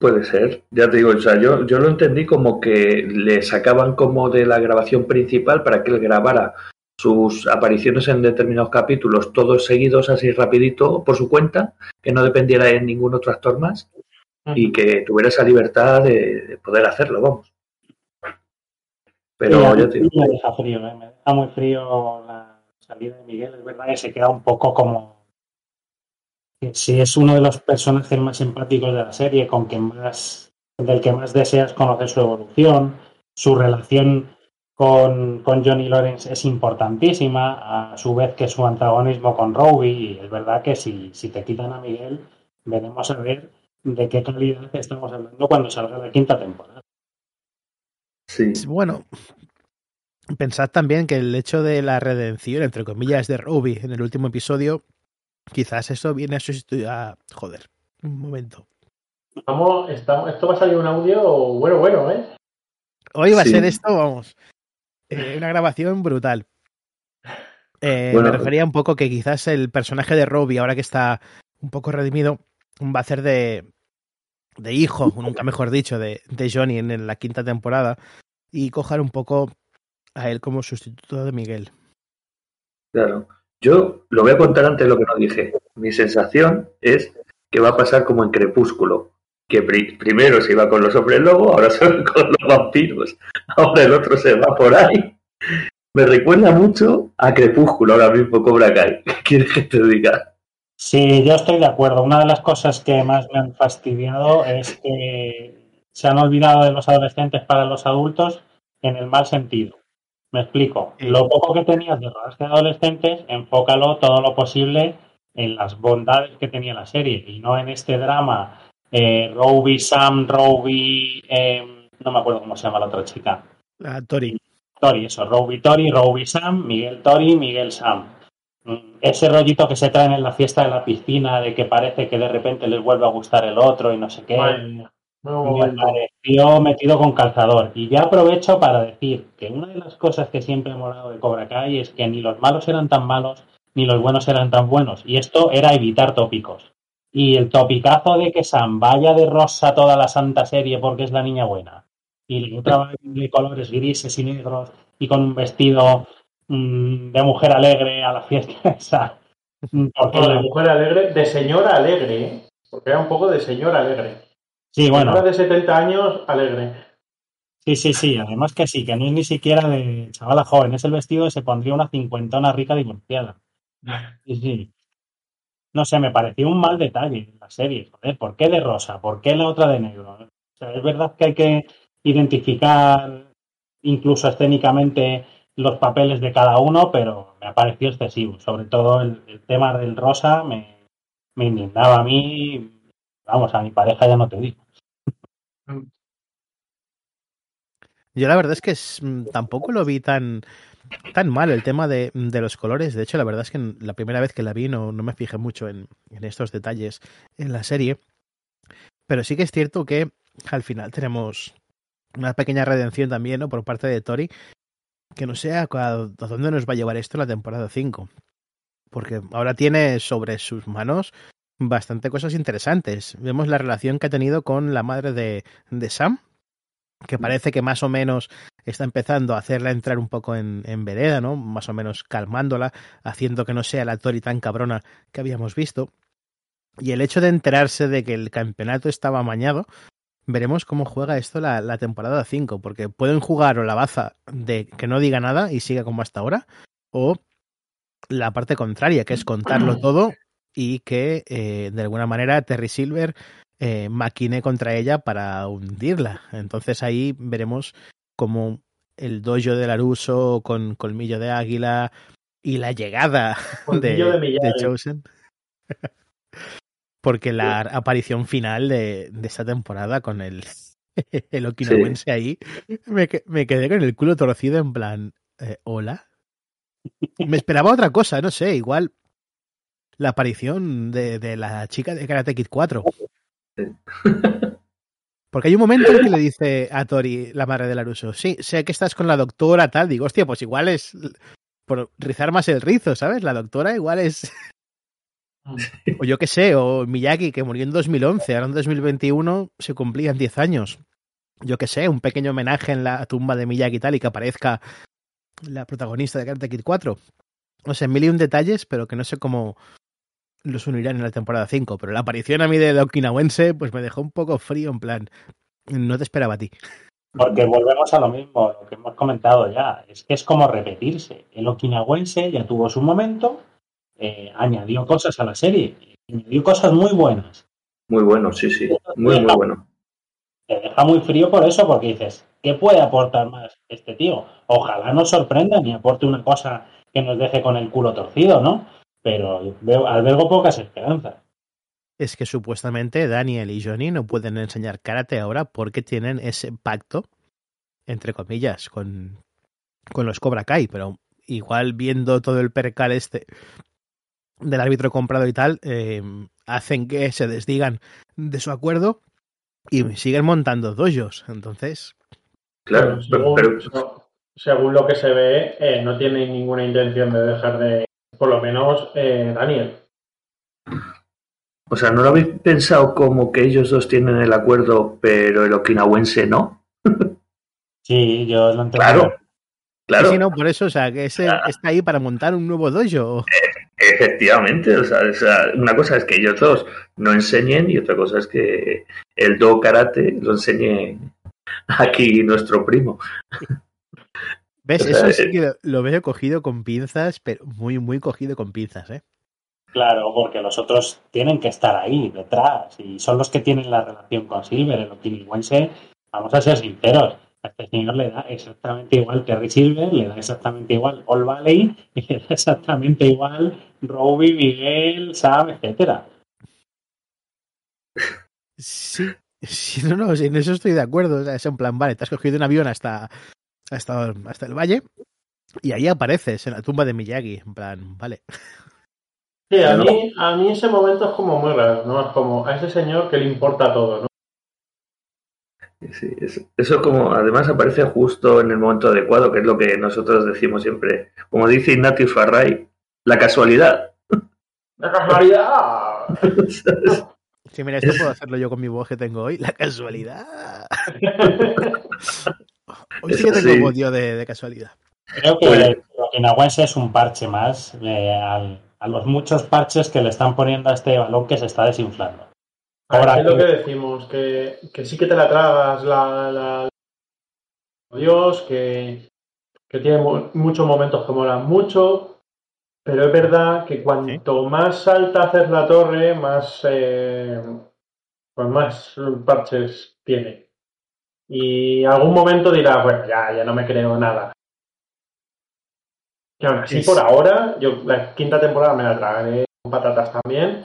Puede ser, ya te digo, o sea, yo, yo lo entendí como que le sacaban como de la grabación principal para que él grabara sus apariciones en determinados capítulos todos seguidos así rapidito por su cuenta, que no dependiera de ningún otro actor más y que tuviera esa libertad de, de poder hacerlo, vamos. Pero ya te me deja frío, ¿eh? me deja muy frío la salida de Miguel. Es verdad que se queda un poco como. que Si es uno de los personajes más simpáticos de la serie, con que más, del que más deseas conocer su evolución, su relación con, con Johnny Lawrence es importantísima, a su vez que su antagonismo con Robbie. Y es verdad que si, si te quitan a Miguel, veremos a ver de qué calidad estamos hablando cuando salga la quinta temporada. sí. Bueno, pensad también que el hecho de la redención, entre comillas, de Ruby en el último episodio, quizás eso viene a sustituir a... Joder, un momento. Vamos, estamos, esto va a salir un audio bueno, bueno, ¿eh? Hoy va Sí. a ser esto, vamos, eh, una grabación brutal. Eh, Bueno, me refería un poco que quizás el personaje de Robbie, ahora que está un poco redimido, va a hacer de, de hijo, nunca mejor dicho, de, de Johnny en, la quinta temporada y cojar un poco a él como sustituto de Miguel. Claro. Yo lo voy a contar antes lo que no dije. Mi sensación es que va a pasar como en Crepúsculo, que pri- primero se iba con los hombres lobo, ahora se va con los vampiros, ahora el otro se va por ahí. Me recuerda mucho a Crepúsculo ahora mismo Cobra Kai. ¿Qué quieres que te diga? Sí, yo estoy de acuerdo. Una de las cosas que más me han fastidiado es que se han olvidado de los adolescentes para los adultos en el mal sentido. Me explico. Lo poco que tenías de rodaje de adolescentes, enfócalo todo lo posible en las bondades que tenía la serie y no en este drama. Eh, Roby, Sam, Roby, eh, no me acuerdo cómo se llama la otra chica. A Tori. Tori, eso, Roby Tori, Roby Sam, Miguel Tori, Miguel Sam. Ese rollito que se traen en la fiesta de la piscina de que parece que de repente les vuelve a gustar el otro y no sé qué. Me momento. pareció metido con calzador. Y ya aprovecho para decir que una de las cosas que siempre he molado de Cobra Kai es que ni los malos eran tan malos ni los buenos eran tan buenos. Y esto era evitar tópicos. Y el topicazo de que Sam vaya de rosa toda la santa serie porque es la niña buena. Y la otra de colores grises y negros y con un vestido mm, de mujer alegre a la fiesta esa. Mm, Porque de mujer alegre, de señora alegre, ¿eh? Porque era un poco de señora alegre. Sí, bueno. Señora de 70 años, alegre. Sí, sí, sí. Además que sí, que no es ni siquiera de chavala joven. Es el vestido que se pondría una cincuentona rica divorciada. Sí, sí. no sé, me pareció un mal detalle en la serie. Joder, ¿por qué de rosa? ¿Por qué la otra de negro? O sea, es verdad que hay que identificar incluso escénicamente los papeles de cada uno, pero me ha parecido excesivo. Sobre todo el, tema del rosa me, me indignaba a mí. Vamos, a mi pareja ya no te digo. Yo la verdad es que es- mm, tampoco lo vi tan, tan mal el tema de, de los colores. De hecho, la verdad es que la primera vez que la vi no, no me fijé mucho en, en estos detalles en la serie. Pero sí que es cierto que al final tenemos una pequeña redención también ¿no? por parte de Tori. Que no sé a, dónde nos va a llevar esto la temporada 5. Porque ahora tiene sobre sus manos bastante cosas interesantes. Vemos la relación que ha tenido con la madre de, de Sam, que parece que más o menos está empezando a hacerla entrar un poco en, en vereda, ¿no? Más o menos calmándola, haciendo que no sea la Tori tan cabrona que habíamos visto. Y el hecho de enterarse de que el campeonato estaba amañado, veremos cómo juega esto la, la temporada 5, porque pueden jugar o la baza de que no diga nada y siga como hasta ahora, o la parte contraria, que es contarlo todo y que eh, de alguna manera Terry Silver eh, maquine contra ella para hundirla. Entonces ahí veremos como el dojo de Laruso con colmillo de águila y la llegada de, de de Chosen. Porque la aparición final de, de esta temporada con el, el okinawense ahí, me, que- me quedé con el culo torcido en plan, eh, hola. Me esperaba otra cosa, no sé, igual la aparición de, de la chica de Karate Kid 4. Porque hay un momento en que le dice a Tori, la madre de Laruso, sí, sé que estás con la doctora, tal. Digo, hostia, pues igual es por rizar más el rizo, ¿sabes? La doctora igual es... o yo qué sé, o Miyagi, que murió en 2011, ahora en 2021 se cumplían 10 años. Yo qué sé, un pequeño homenaje en la tumba de Miyagi y tal, y que aparezca la protagonista de Karate Kid 4. No sé, mil y un detalles, pero que no sé cómo los unirán en la temporada 5. Pero la aparición a mí del okinawense, pues me dejó un poco frío, en plan, no te esperaba a ti. Porque volvemos a lo mismo, lo que hemos comentado ya. Es que es como repetirse. El okinawense ya tuvo su momento, eh, añadió cosas a la serie, añadió cosas muy buenas. Muy bueno, sí, sí. Muy, muy bueno. Te deja muy frío por eso, porque dices, ¿qué puede aportar más este tío? Ojalá nos sorprenda ni aporte una cosa que nos deje con el culo torcido, ¿no? Pero veo, albergo pocas esperanzas. Es que supuestamente Daniel y Johnny no pueden enseñar karate ahora porque tienen ese pacto, entre comillas, con, con los Cobra Kai, pero igual viendo todo el percal este del árbitro comprado y tal, eh, hacen que se desdigan de su acuerdo y siguen montando dojos. Entonces, Claro, pero, según, pero- según lo que se ve, eh, no tiene ninguna intención de dejar de, por lo menos eh, Daniel. o sea, ¿no lo habéis pensado como que ellos dos tienen el acuerdo, pero el okinawense no? Sí, yo lo entiendo. Claro, claro, sí, no, por eso, o sea, que ese está ahí para montar un nuevo dojo. Efectivamente. O sea, o sea, una cosa es que ellos dos no enseñen y otra cosa es que el do karate lo enseñe aquí nuestro primo. ¿Ves? O sea, Eso sí eh, que lo- lo veo cogido con pinzas, pero muy, muy cogido con pinzas, ¿eh? Claro, porque los otros tienen que estar ahí, detrás, y son los que tienen la relación con Silver. El okinawense, vamos a ser sinceros, a este señor le da exactamente igual Terry Silver, le da exactamente igual All Valley, y le da exactamente igual Robbie, Miguel, Sam, etcétera. Sí, sí, no, no, en eso estoy de acuerdo. O sea, es en plan, vale, te has cogido un avión hasta, hasta, hasta el valle y ahí apareces en la tumba de Miyagi. En plan, vale. Sí, a mí, a mí ese momento es como muy raro, ¿no? Es como a ese señor que le importa todo, ¿no? Sí, eso, eso como además aparece justo en el momento adecuado, que es lo que nosotros decimos siempre. Como dice Ignatius Farray, la casualidad. ¡La casualidad! Sí, mira, esto puedo hacerlo yo con mi voz que tengo hoy. La casualidad. Hoy sí que tengo sí. voz yo de, de casualidad. Creo que okinawense es un parche más eh, al- a los muchos parches que le están poniendo a este balón que se está desinflando. Ahora es lo que- decimos, que, que sí que te la tragas la, la- Dios, que, que tiene mu- muchos momentos que molan mucho, pero es verdad que cuanto más alta haces la torre, más, eh, pues más parches tiene. Y algún momento dirá, bueno, ya, ya no me creo nada. Y aún así, Es- por ahora, yo la quinta temporada me la tragaré con patatas también,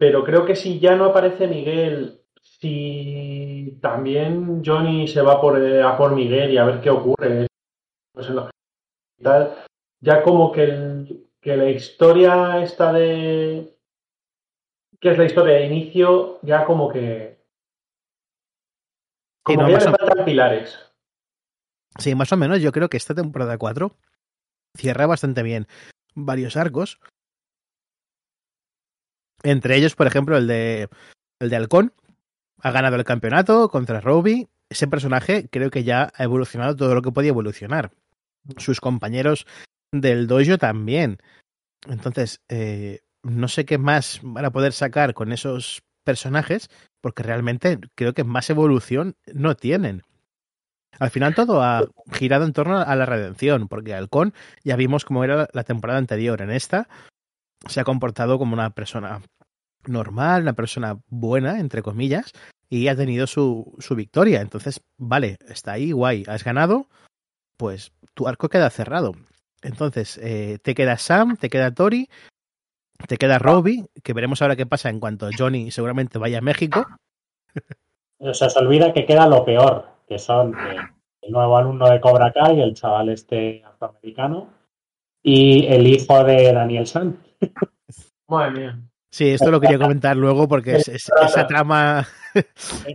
pero creo que si ya no aparece Miguel, si también Johnny se va por, eh, a por Miguel y a ver qué ocurre, pues en tal, ya como que, el- que la historia esta de que es la historia de inicio, ya como que Sí, como no, que ya más le o- faltan pilares. Sí, más o menos yo creo que esta temporada 4 cierra bastante bien varios arcos. Entre ellos, por ejemplo, el de el de Halcón. Ha ganado el campeonato contra Robbie. Ese personaje creo que ya ha evolucionado todo lo que podía evolucionar. Sus compañeros del dojo también. Entonces, eh, no sé qué más van a poder sacar con esos personajes, porque realmente creo que más evolución no tienen. Al final todo ha girado en torno a la redención, porque Halcón ya vimos cómo era la temporada anterior. En esta se ha comportado como una persona normal, una persona buena, entre comillas, y ha tenido su, su victoria. Entonces, vale, está ahí, guay, has ganado, pues tu arco queda cerrado. Entonces, eh, te queda Sam, te queda Tori, te queda Robbie, que veremos ahora qué pasa en cuanto Johnny seguramente vaya a México. O sea, se olvida que queda lo peor, que son eh, el nuevo alumno de Cobra Kai, el chaval este afroamericano, y el hijo de Daniel San. Madre mía. Sí, esto lo quería comentar luego porque es- es- esa trama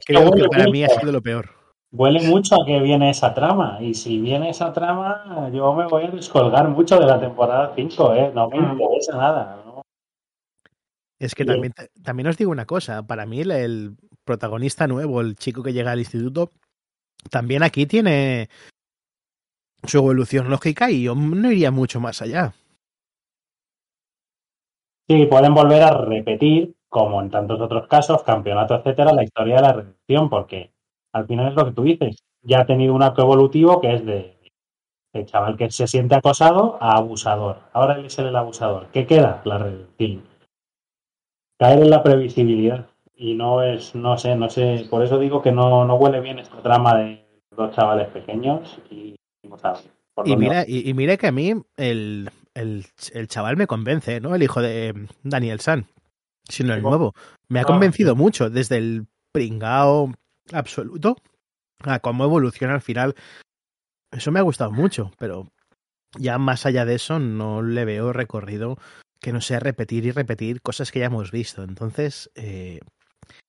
creo que para mí ha sido lo peor. huele mucho a que viene esa trama, y si viene esa trama, yo me voy a descolgar mucho de la temporada 5, ¿eh? No me Mm. interesa nada, ¿no? Es que también, también os digo una cosa, para mí el, el protagonista nuevo, el chico que llega al instituto, también aquí tiene su evolución lógica y yo no iría mucho más allá. Sí, pueden volver a repetir, como en tantos otros casos, campeonato, etcétera, la historia de la redención, porque al final es lo que tú dices. Ya ha tenido un arco evolutivo que es de, de chaval que se siente acosado a abusador. Ahora él es el abusador. ¿Qué queda? La redención. Caer en la previsibilidad. Y no es, no sé, no sé. Por eso digo que no, no huele bien esta trama de dos chavales pequeños y, Y dónde mira, y, y mira que a mí el, el, el chaval me convence, ¿no? El hijo de eh, Daniel San, sino el nuevo. Me ha Ah, convencido mucho, desde el pringao absoluto a cómo evoluciona al final. Eso me ha gustado mucho, pero ya más allá de eso no le veo recorrido que no sea repetir y repetir cosas que ya hemos visto. Entonces, eh,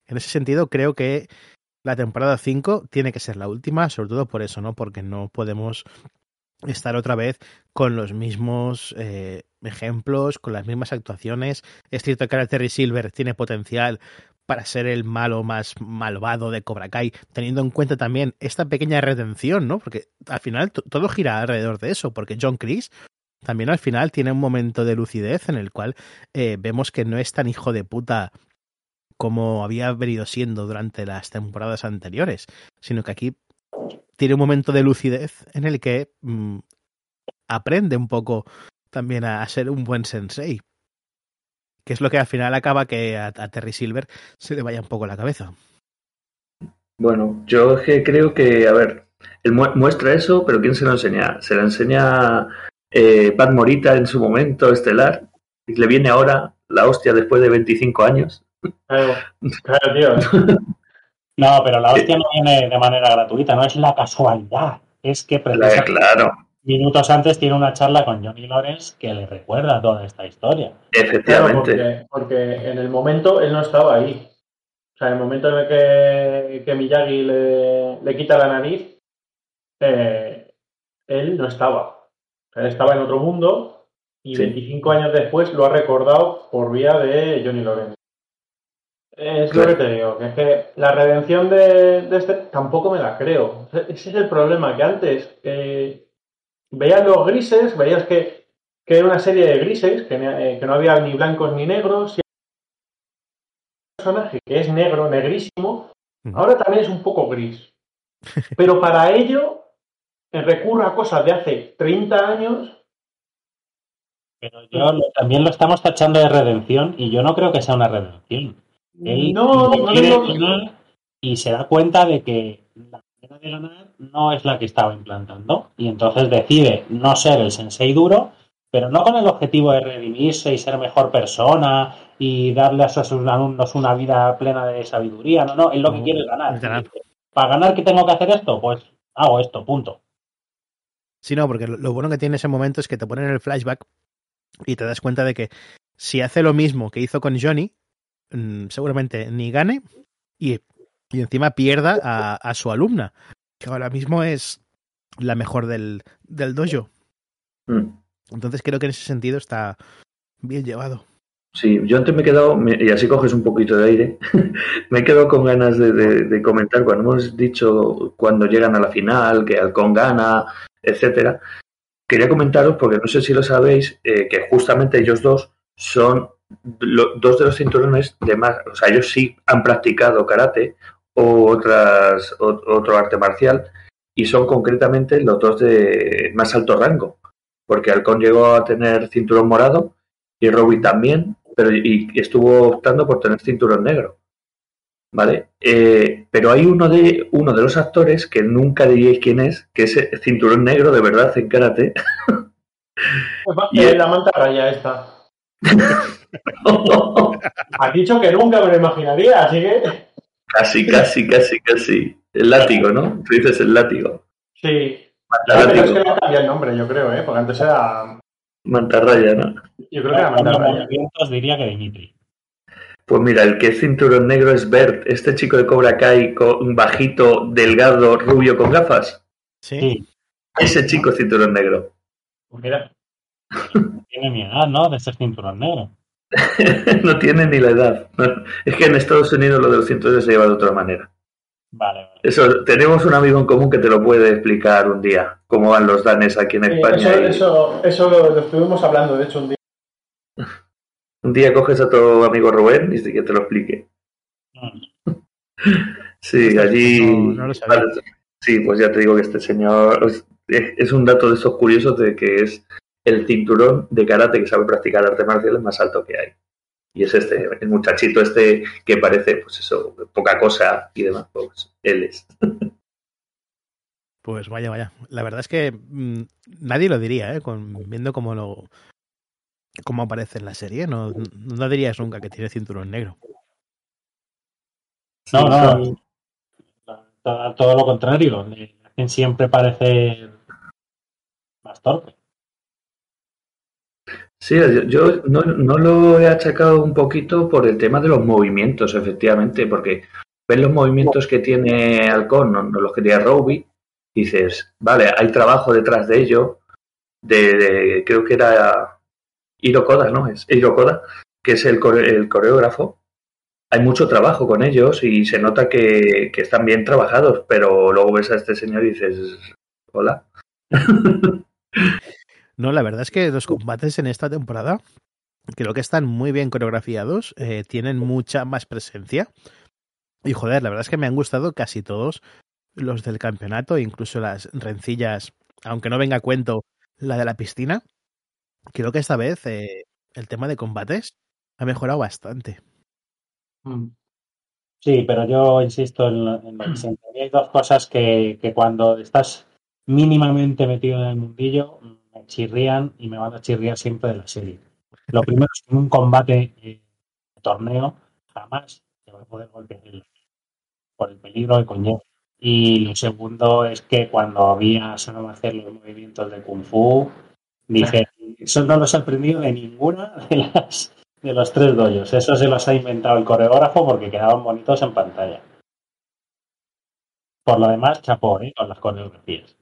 en ese sentido, creo que la temporada 5 tiene que ser la última, sobre todo por eso, ¿no? Porque no podemos estar otra vez con los mismos eh, ejemplos, con las mismas actuaciones. Es cierto que ahora Terry Silver tiene potencial para ser el malo más malvado de Cobra Kai, teniendo en cuenta también esta pequeña redención, ¿no? Porque al final to- todo gira alrededor de eso, porque John Chris también al final tiene un momento de lucidez en el cual eh, vemos que no es tan hijo de puta como había venido siendo durante las temporadas anteriores, sino que aquí tiene un momento de lucidez en el que mm, aprende un poco también a, a ser un buen sensei. Que es lo que al final acaba que a, a Terry Silver se le vaya un poco la cabeza. Bueno, yo es que creo que, a ver, él mu- muestra eso, pero ¿quién se lo enseña? Se lo enseña eh, Pat Morita en su momento estelar, y le viene ahora la hostia después de 25 años. Claro, claro, tío. No, pero la hostia no viene de manera gratuita, no es la casualidad. Es que precisamente claro, minutos antes tiene una charla con Johnny Lawrence que le recuerda toda esta historia. Claro, efectivamente. porque, porque en el momento él no estaba ahí. O sea, en el momento en el que, que Miyagi le, le quita la nariz, eh, él no estaba. Él estaba en otro mundo y Sí. 25 años después lo ha recordado por vía de Johnny Lawrence. Es Claro. lo que te digo, que es que la redención de, de este tampoco me la creo. Ese es el problema, que antes eh, veías los grises, veías que, que era una serie de grises, que, eh, que no había ni blancos ni negros, y un personaje que es negro, negrísimo, ahora también es un poco gris. Pero para ello eh, recurro a cosas de hace 30 años Pero yo también lo estamos tachando de redención y yo no creo que sea una redención. Él No, no quiere ganar y se da cuenta de que la manera de ganar no es la que estaba implantando y entonces decide no ser el sensei duro, pero no con el objetivo de redimirse y ser mejor persona y darle a sus alumnos una vida plena de sabiduría. No, no, él lo que quiere es ganar. es ganar. Para ganar, ¿qué tengo que hacer esto? Pues hago esto, punto. Sí, no, porque lo, lo bueno que tiene ese momento es que te ponen el flashback y te das cuenta de que si hace lo mismo que hizo con Johnny, mm, seguramente ni gane y, y encima pierda a, a su alumna, que ahora mismo es la mejor del, del dojo. Mm. Entonces creo que en ese sentido está bien llevado. Sí, yo antes me he quedado, y así coges un poquito de aire, me he quedado con ganas de, de- de comentar cuando hemos dicho cuando llegan a la final, que Halcón gana, etcétera. Quería comentaros, porque no sé si lo sabéis, eh, que justamente ellos dos son dos de los cinturones de más, o sea, ellos sí han practicado karate o otras, o- otro arte marcial, y son concretamente los dos de más alto rango, porque Halcón llegó a tener cinturón morado y Robbie también, pero y estuvo optando por tener cinturón negro. ¿Vale? Eh, pero hay uno de, uno de los actores que nunca diríais quién es, que es el cinturón negro de verdad en karate. Y Eh, él- la manta raya esta. Has dicho que nunca me lo imaginaría, así que. casi, casi, casi, casi. El látigo, ¿no? Tú dices el látigo. Sí. Manta pero es que le cambiado el nombre, yo creo, ¿eh? Porque antes era. mantarraya, ¿no? Yo creo que era Con manta los raya. movimientos diría que Dimitri. Pues mira, el que es cinturón negro es Bert, este chico de Cobra Kai, con, bajito, delgado, rubio con gafas. Sí. Sí, Ese chico es cinturón negro. Pues mira, tiene mi edad, ¿no? De ser cinturón negro. no tiene ni la edad. No, Es que en Estados Unidos lo de los cinturones se lleva de otra manera. Vale, vale. Eso, tenemos un amigo en común que te lo puede explicar un día, cómo van los danes aquí en España. eso, y eso, eso lo, lo estuvimos hablando, de hecho, un día. Un día coges a tu amigo Rubén y que te lo explique. Mm. Sí, allí. No, no lo sabía. Vale, sí, pues ya te digo que este señor es, es un dato de esos curiosos de que es el cinturón de karate que sabe practicar artes marciales más alto que hay. Y es este, el muchachito este que parece, pues eso, poca cosa y demás, pues él es. Pues vaya, vaya. La verdad es que mm, nadie lo diría, ¿eh? Con, viendo cómo lo cómo aparece en la serie, no, no dirías nunca que tiene cinturón negro. No, Sí, no, todo, todo lo contrario. Le hacen siempre parecer más torpe. Sí, yo, no, lo he achacado un poquito por el tema de los movimientos, efectivamente, porque ves los movimientos que tiene Halcón, no, los que tiene Roby, dices, vale, hay trabajo detrás de ello, de, creo que era Hiro Koda, ¿no? Es Hiro Koda, que es el, el coreógrafo. Hay mucho trabajo con ellos y se nota que están bien trabajados, pero luego ves a este señor y dices, hola. No, la verdad es que los combates en esta temporada creo que están muy bien coreografiados, eh, tienen mucha más presencia. Y joder, la verdad es que me han gustado casi todos los del campeonato, incluso las rencillas, aunque no venga a cuento la de la piscina. Creo que esta vez eh, el tema de combates ha mejorado bastante. Mm. Sí, pero yo insisto en en lo que siempre. Hay dos cosas que, que cuando estás mínimamente metido en el mundillo chirrían y me van a chirriar siempre de la serie. Lo primero es que en un combate eh, de torneo jamás te va a poder golpear por el peligro que conlleva. Y lo segundo es que cuando había solo hacer los movimientos de Kung Fu, dije, eso no los he aprendido de ninguna de las de los tres doyos. Eso se los ha inventado el coreógrafo porque quedaban bonitos en pantalla. Por lo demás, chapó, ¿eh? Con las coreografías.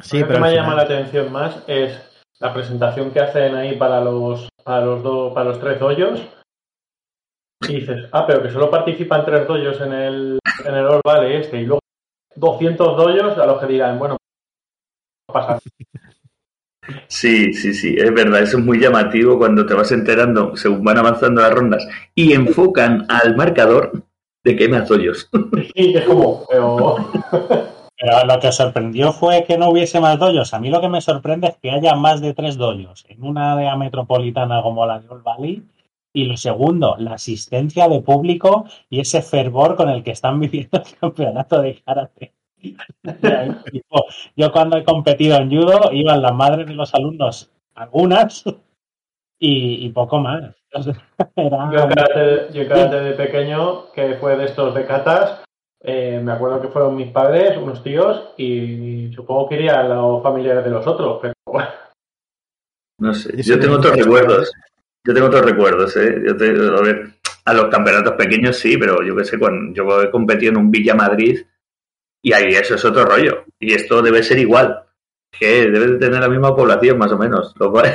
Sí, lo que me llama la atención más es la presentación que hacen ahí para los para los do- para los tres doyos. Y dices, ah, pero que solo participan tres doyos en el en el All este y luego 200 doyos a los que dirán, bueno, no pasa. Sí, sí, sí, es verdad, eso es muy llamativo cuando te vas enterando según van avanzando las rondas y enfocan al marcador de que hay más hoyos. Y es como, pero Pero lo que sorprendió fue que no hubiese más doyos. A mí lo que me sorprende es que haya más de tres doyos en una área metropolitana como la de Old Valley. Y lo segundo, la asistencia de público y ese fervor con el que están viviendo el campeonato de karate. Yo cuando he competido en judo iban las madres de los alumnos, algunas, y, y poco más. Era- Yo karate, yo karate de pequeño, que fue de estos de catas, eh, me acuerdo que fueron mis padres, unos tíos, y supongo que irían los familiares de los otros, pero bueno, No sé, yo tengo otros recuerdos. Yo tengo otros recuerdos, ¿eh? Yo te- a ver, a los campeonatos pequeños sí, pero yo qué sé, cuando yo he competido en un Villa Madrid y ahí eso es otro rollo. Y esto debe ser igual, que debe de tener la misma población más o menos. Va-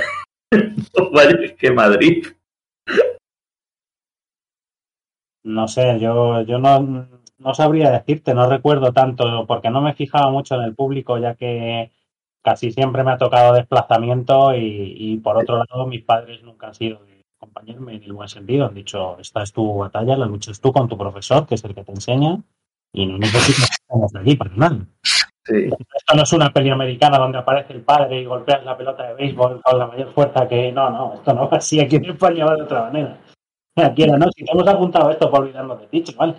los valles que Madrid. No sé, yo, yo no, no sabría decirte, no recuerdo tanto, porque no me fijaba mucho en el público, ya que casi siempre me ha tocado desplazamiento y, y por otro lado mis padres nunca han sido de acompañarme en el buen sentido. Han dicho, esta es tu batalla, la luchas tú con tu profesor, que es el que te enseña, y no necesitas de aquí para nada. Sí. Esto no es una peli americana donde aparece el padre y golpeas la pelota de béisbol con la mayor fuerza que... No, no, esto no va así. Aquí en España va de otra manera. Aquí era, no, si te hemos apuntado esto olvidarnos de ti, chaval.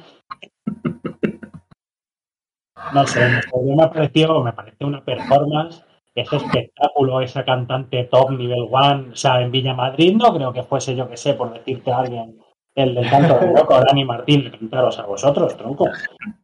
No sé, me pareció, me pareció una performance, ese espectáculo, esa cantante top nivel one, o sea, en Villa Madrid no creo que fuese, yo que sé, por decirte a alguien, el del canto de loco, Dani Martín, cantaros a vosotros, tronco.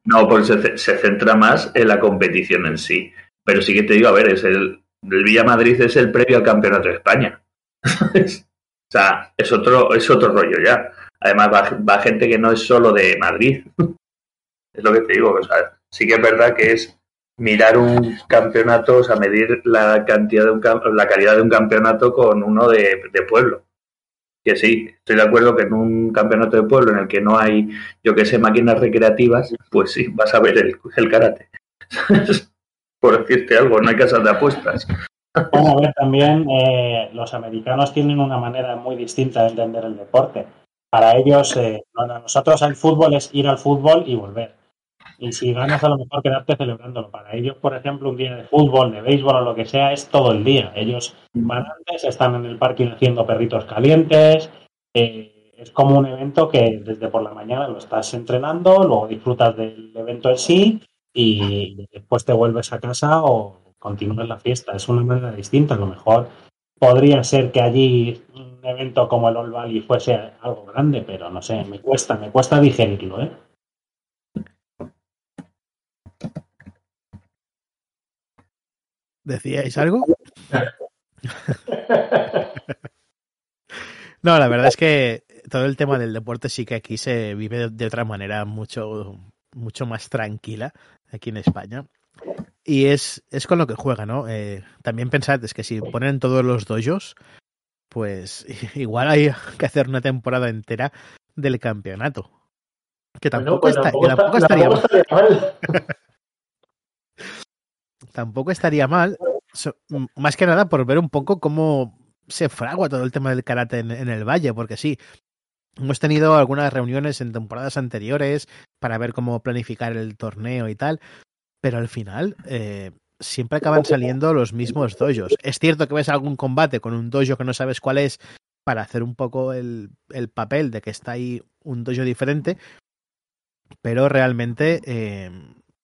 No, pues se, se centra más en la competición en sí. Pero sí que te digo, a ver, es el, el Villa Madrid es el previo al Campeonato de España. o sea, es otro, es otro rollo ya. Además, va, va gente que no es solo de Madrid. es lo que te digo. O sea, sí que es verdad que es mirar un campeonato, o sea, medir la cantidad de un, la calidad de un campeonato con uno de, de pueblo. Que sí, estoy de acuerdo que en un campeonato de pueblo en el que no hay, yo que sé, máquinas recreativas, pues sí, vas a ver el, el karate. Por decirte algo, no hay casas de apuestas. Bueno, a ver, también eh, los americanos tienen una manera muy distinta de entender el deporte. Para ellos, eh, para nosotros el fútbol es ir al fútbol y volver. Y si ganas, a lo mejor quedarte celebrándolo. Para ellos, por ejemplo, un día de fútbol, de béisbol o lo que sea, es todo el día. Ellos van antes, están en el parking haciendo perritos calientes. eh, es como un evento que desde por la mañana lo estás entrenando, luego disfrutas del evento en sí y después te vuelves a casa o continúas la fiesta. Es una manera distinta. A lo mejor podría ser que allí un evento como el All Valley fuese algo grande, pero no sé, me cuesta, me cuesta digerirlo, ¿eh? ¿Decíais algo? No, la verdad es que todo el tema del deporte sí que aquí se vive de otra manera mucho, mucho más tranquila aquí en España. Y es, es con lo que juega, ¿no? Eh, también pensad, es que si ponen todos los dojos, pues igual hay que hacer una temporada entera del campeonato. Que tampoco, Bueno, pues está- tampoco que tampoco está- estaría tampoco mal. estaría mal. tampoco estaría mal, so- más que nada por ver un poco cómo se fragua todo el tema del karate en, en el valle, porque sí, hemos tenido algunas reuniones en temporadas anteriores para ver cómo planificar el torneo y tal, pero al final eh, siempre acaban saliendo los mismos dojos. Es cierto que ves algún combate con un dojo que no sabes cuál es para hacer un poco el, el papel de que está ahí un dojo diferente, pero realmente eh,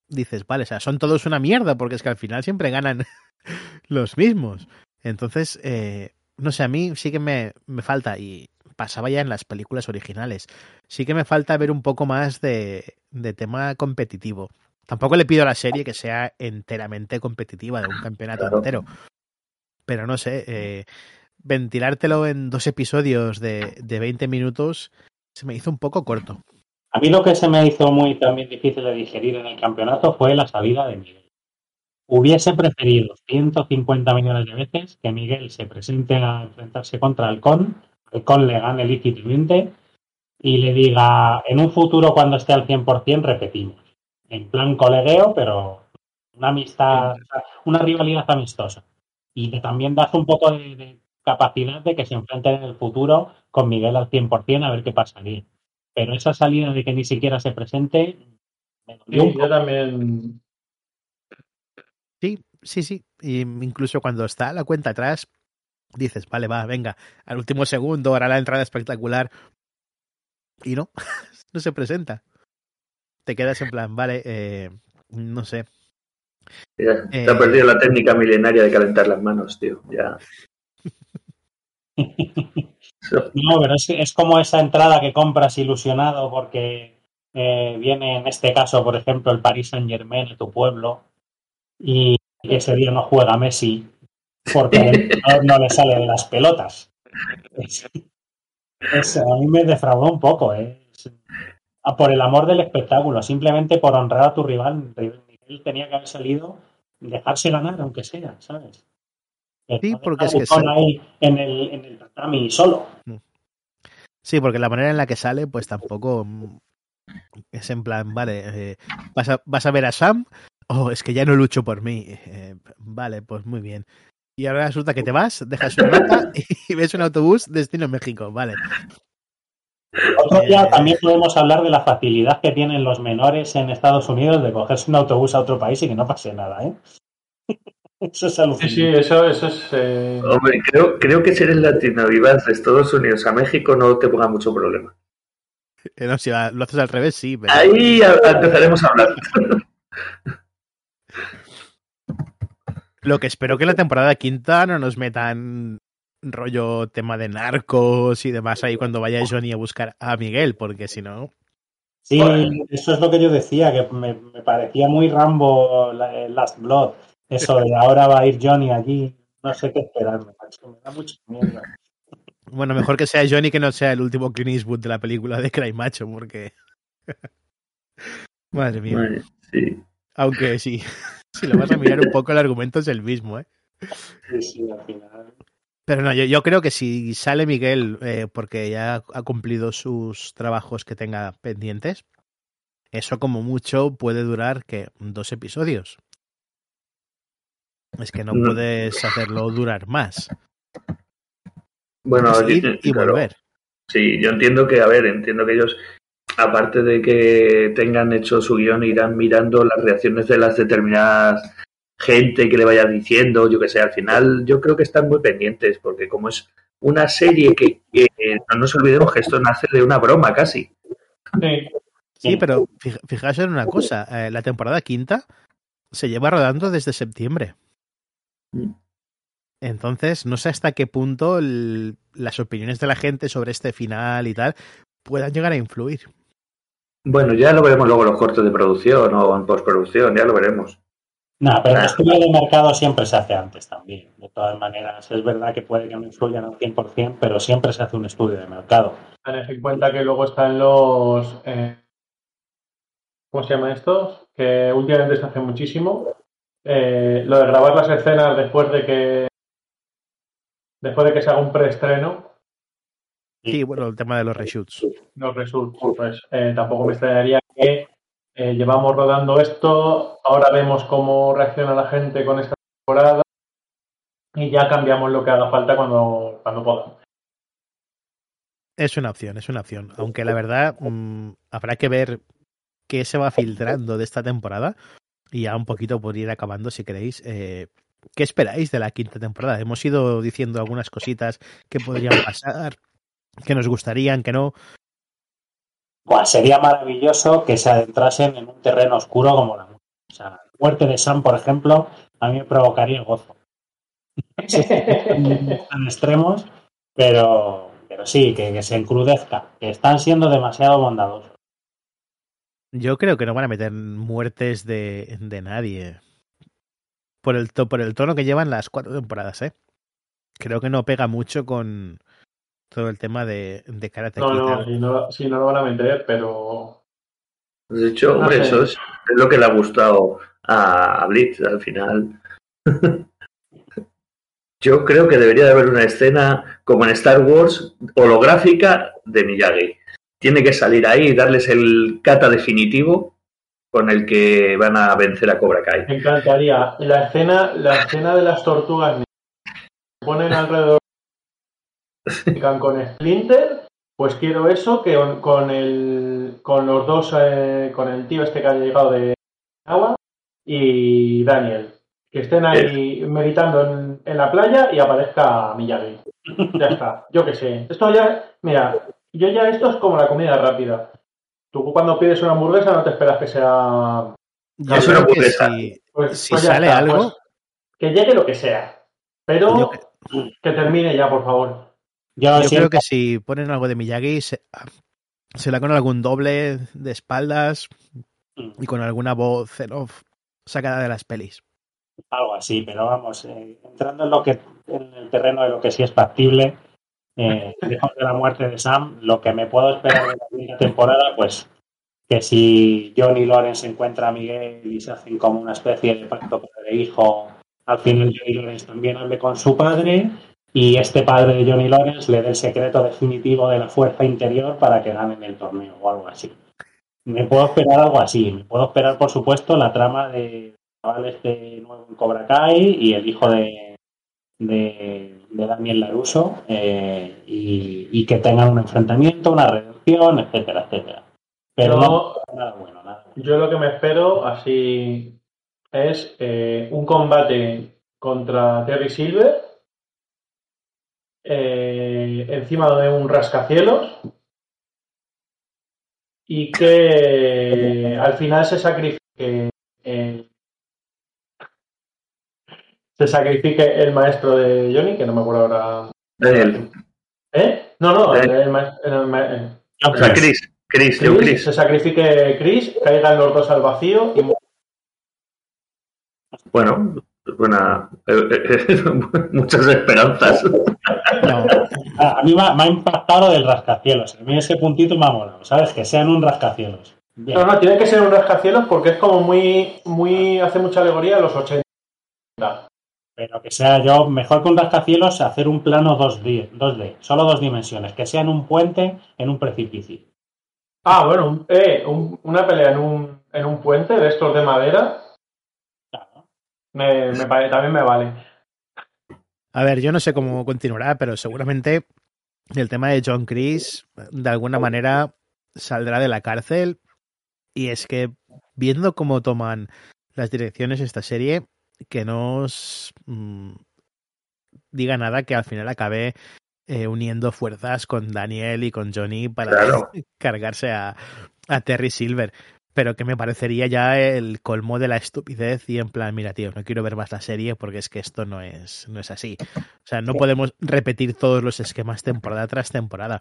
dices, vale, o sea, son todos una mierda, porque es que al final siempre ganan los mismos. Entonces, eh, no sé, a mí sí que me, me falta, y pasaba ya en las películas originales, sí que me falta ver un poco más de, de tema competitivo. Tampoco le pido a la serie que sea enteramente competitiva, de un campeonato Claro. entero. Pero no sé, eh, ventilártelo en dos episodios de, de 20 minutos se me hizo un poco corto. A mí lo que se me hizo muy también difícil de digerir en el campeonato fue la salida de Miguel. Hubiese preferido 150 millones de veces que Miguel se presente a enfrentarse contra Halcón, Halcón le gane lícitamente y le diga en un futuro cuando esté al 100% repetimos. En plan colegueo, pero una amistad, una rivalidad amistosa. Y que también das un poco de, de capacidad de que se enfrenten en el futuro con Miguel al 100% a ver qué pasaría. Pero esa salida de que ni siquiera se presente me Sí, yo también. Sí, sí, sí. Y incluso cuando está la cuenta atrás, dices, vale, va, venga, al último segundo hará la entrada espectacular. Y no, no se presenta. Te quedas en plan, vale, eh, no sé. Ya, Eh, Te ha perdido la técnica milenaria de calentar las manos, tío. Ya. No, pero es, es como esa entrada que compras ilusionado porque eh, viene en este caso, por ejemplo, el Paris Saint Germain a tu pueblo y ese día no juega Messi porque no, no le sale de las pelotas. Es- es- a mí me defraudó un poco, ¿eh? Por el amor del espectáculo, simplemente por honrar a tu rival. Él tenía que haber salido, dejarse ganar, aunque sea, ¿sabes? Pero Sí, no porque es que ahí en el, en el tatami solo. Sí, porque la manera en la que sale, pues tampoco mm, es en plan, vale, eh, ¿vas, a, vas a ver a Sam? Oh, es que ya no lucho por mí. Eh, vale, pues muy bien. Y ahora resulta que te vas, dejas una nota y ves un autobús destino México. Vale. Otro día Eh. también podemos hablar de la facilidad que tienen los menores en Estados Unidos de cogerse un autobús a otro país y que no pase nada, ¿eh? Eso es Sí, alucinante. sí, eso, eso es. eh, Hombre, creo, creo que si eres latino y vas de Estados Unidos a México no te ponga mucho problema. Eh, No, si lo haces al revés, sí. Pero... Ahí empezaremos a hablar. Lo que espero que la temporada quinta no nos metan rollo tema de narcos y demás ahí cuando vaya Johnny a buscar a Miguel, porque si no... Sí, eso es lo que yo decía, que me, me parecía muy Rambo Last Blood. Eso de ahora va a ir Johnny allí, no sé qué esperarme, macho, me da mucha mierda. Bueno, mejor que sea Johnny que no sea el último Clint Eastwood de la película de Cry Macho, porque... Madre mía. Bueno, sí. Aunque sí, si lo vas a mirar un poco, el argumento es el mismo, ¿eh? Sí, sí, al final. Pero no, yo, yo creo que si sale Miguel eh, porque ya ha cumplido sus trabajos que tenga pendientes, eso como mucho puede durar que dos episodios. Es que no Mm. puedes hacerlo durar más. Bueno, yo- y claro. volver. Sí, yo entiendo que, a ver, entiendo que ellos, aparte de que tengan hecho su guion, irán mirando las reacciones de las determinadas gente que le vaya diciendo, yo que sé, al final yo creo que están muy pendientes, porque como es una serie que, que, eh, no nos olvidemos que esto nace de una broma casi. sí. Sí, pero fij- fijaos en una cosa, eh, la temporada quinta se lleva rodando desde septiembre. Mm. Entonces, no sé hasta qué punto el- las opiniones de la gente sobre este final y tal puedan llegar a influir. Bueno, ya lo veremos luego en los cortes de producción o en postproducción, ya lo veremos. No, pero el Ah. estudio de mercado siempre se hace antes también. De todas maneras, es verdad que puede que no influyan al 100%, pero siempre se hace un estudio de mercado. Tened en cuenta que luego están los. eh, ¿Cómo se llama estos? Que últimamente se hace muchísimo. Eh, lo de grabar las escenas después de que. Después de que se haga un preestreno, Sí, bueno, el tema de los reshoots. no resulta. Pues eh, tampoco me extrañaría que eh, llevamos rodando esto, ahora vemos cómo reacciona la gente con esta temporada y ya cambiamos lo que haga falta cuando, cuando podamos. Es una opción, es una opción. Aunque la verdad, mm, habrá que ver qué se va filtrando de esta temporada. Y ya un poquito por ir acabando, si queréis. eh, ¿Qué esperáis de la quinta temporada? Hemos ido diciendo algunas cositas que podrían pasar, que nos gustarían, que no. Sería maravilloso que se adentrasen en un terreno oscuro como la muerte. O sea, la muerte de Sam, por ejemplo, a mí me provocaría gozo. Tan extremos, pero, pero sí, que, que se encrudezca, que están siendo demasiado bondadosos. Yo creo que no van a meter muertes de, de nadie. Por el, por el tono que llevan las cuatro temporadas, ¿eh? Creo que no pega mucho con todo el tema de, de Karate No, Kid. no, si no, si no lo van a meter, pero De hecho, No hombre, sé. eso es, es lo que le ha gustado a, a Blitz al final. Yo creo que debería de haber una escena como en Star Wars holográfica de Miyagi. Tiene que salir ahí y darles el kata definitivo con el que van a vencer a Cobra Kai. me encantaría. La escena, la escena de las tortugas ponen alrededor con Splinter, pues quiero eso que con, el con los dos eh, con el tío este que ha llegado de agua y Daniel. Que estén ahí meditando en, en la playa y aparezca Miyagi. Ya está, yo qué sé. Esto ya, mira, yo ya esto es como la comida rápida. Tú cuando pides una hamburguesa no te esperas que sea... Yo Es creo una hamburguesa. si, Pues, si pues sale está, algo, pues, que llegue lo que sea. Pero que termine ya, por favor. Yo, yo creo que si ponen algo de Miyagi, se, se la con algún doble de espaldas y con alguna voz en off sacada de las pelis. Algo así, pero vamos, eh, entrando en lo que en el terreno de lo que sí es factible, eh, lejos de la muerte de Sam, lo que me puedo esperar de la primera temporada, pues que si Johnny Lawrence encuentra a Miguel y se hacen como una especie de pacto padre-hijo, al final Johnny Lawrence también hable con su padre y este padre de Johnny Lawrence le dé el secreto definitivo de la fuerza interior para que ganen el torneo o algo así. Me puedo esperar algo así. Me puedo esperar, por supuesto, la trama de chaval este nuevo en Cobra Kai y el hijo de, de, de Daniel Laruso eh, y, y que tengan un enfrentamiento, una redención, etcétera, etcétera. Pero Yo- no, nada bueno, nada bueno. Yo lo que me espero así es eh, un combate contra Terry Silver eh, encima de un rascacielos y que al final se sacrifique eh, se sacrifique el maestro de Johnny, que no me acuerdo ahora. Daniel. ¿Eh? No, no, el, Daniel. el ma- el ma- eh, Yo O sea, creo- Chris. Chris, tío, Chris, Chris. se sacrifique Chris, caigan los dos al vacío y Bueno, buena. eh, eh, muchas esperanzas. No, a mí me ha, me ha impactado del rascacielos. A mí ese puntito me ha molado, ¿sabes? Que sean un rascacielos. Bien. No, no, tiene que ser un rascacielos porque es como muy, muy, hace mucha alegoría a los 80. Pero que sea yo, mejor que un rascacielos, hacer un plano 2D, 2D, solo dos dimensiones, que sea en un puente, en un precipicio. Ah, bueno, un- eh, un- una pelea en un, en un puente de estos de madera. Me, me pare- también me vale. A ver, yo no sé cómo continuará, pero seguramente el tema de John Chris de alguna manera saldrá de la cárcel. Y es que viendo cómo toman las direcciones esta serie, que no os mm, diga nada que al final acabe eh, uniendo fuerzas con Daniel y con Johnny para Claro. cargarse a, a Terry Silver. Pero que me parecería ya el colmo de la estupidez y en plan, mira, tío, no quiero ver más la serie porque es que esto no es, no es así. O sea, no podemos repetir todos los esquemas temporada tras temporada.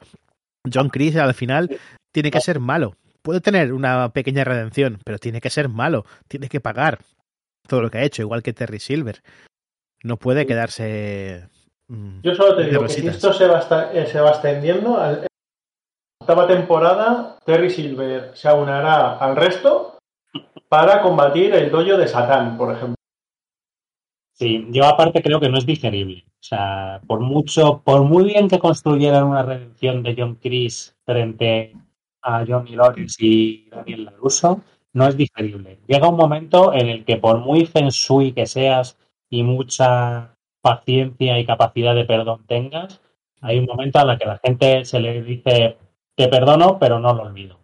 John Chris al final tiene que ser malo. Puede tener una pequeña redención, pero tiene que ser malo. Tiene que pagar todo lo que ha hecho, igual que Terry Silver. No puede quedarse. mm, Yo solo te digo que si esto se va, eh, se va extendiendo, octava temporada, Terry Silver se aunará al resto para combatir el dojo de Satán, por ejemplo. Sí, yo aparte creo que no es digerible. O sea, por mucho, por muy bien que construyeran una redención de John Chris frente a Johnny Lawrence y Daniel LaRusso, no es digerible. Llega un momento en el que por muy feng shui que seas y mucha paciencia y capacidad de perdón tengas, hay un momento en el que la gente se le dice te perdono, pero no lo olvido.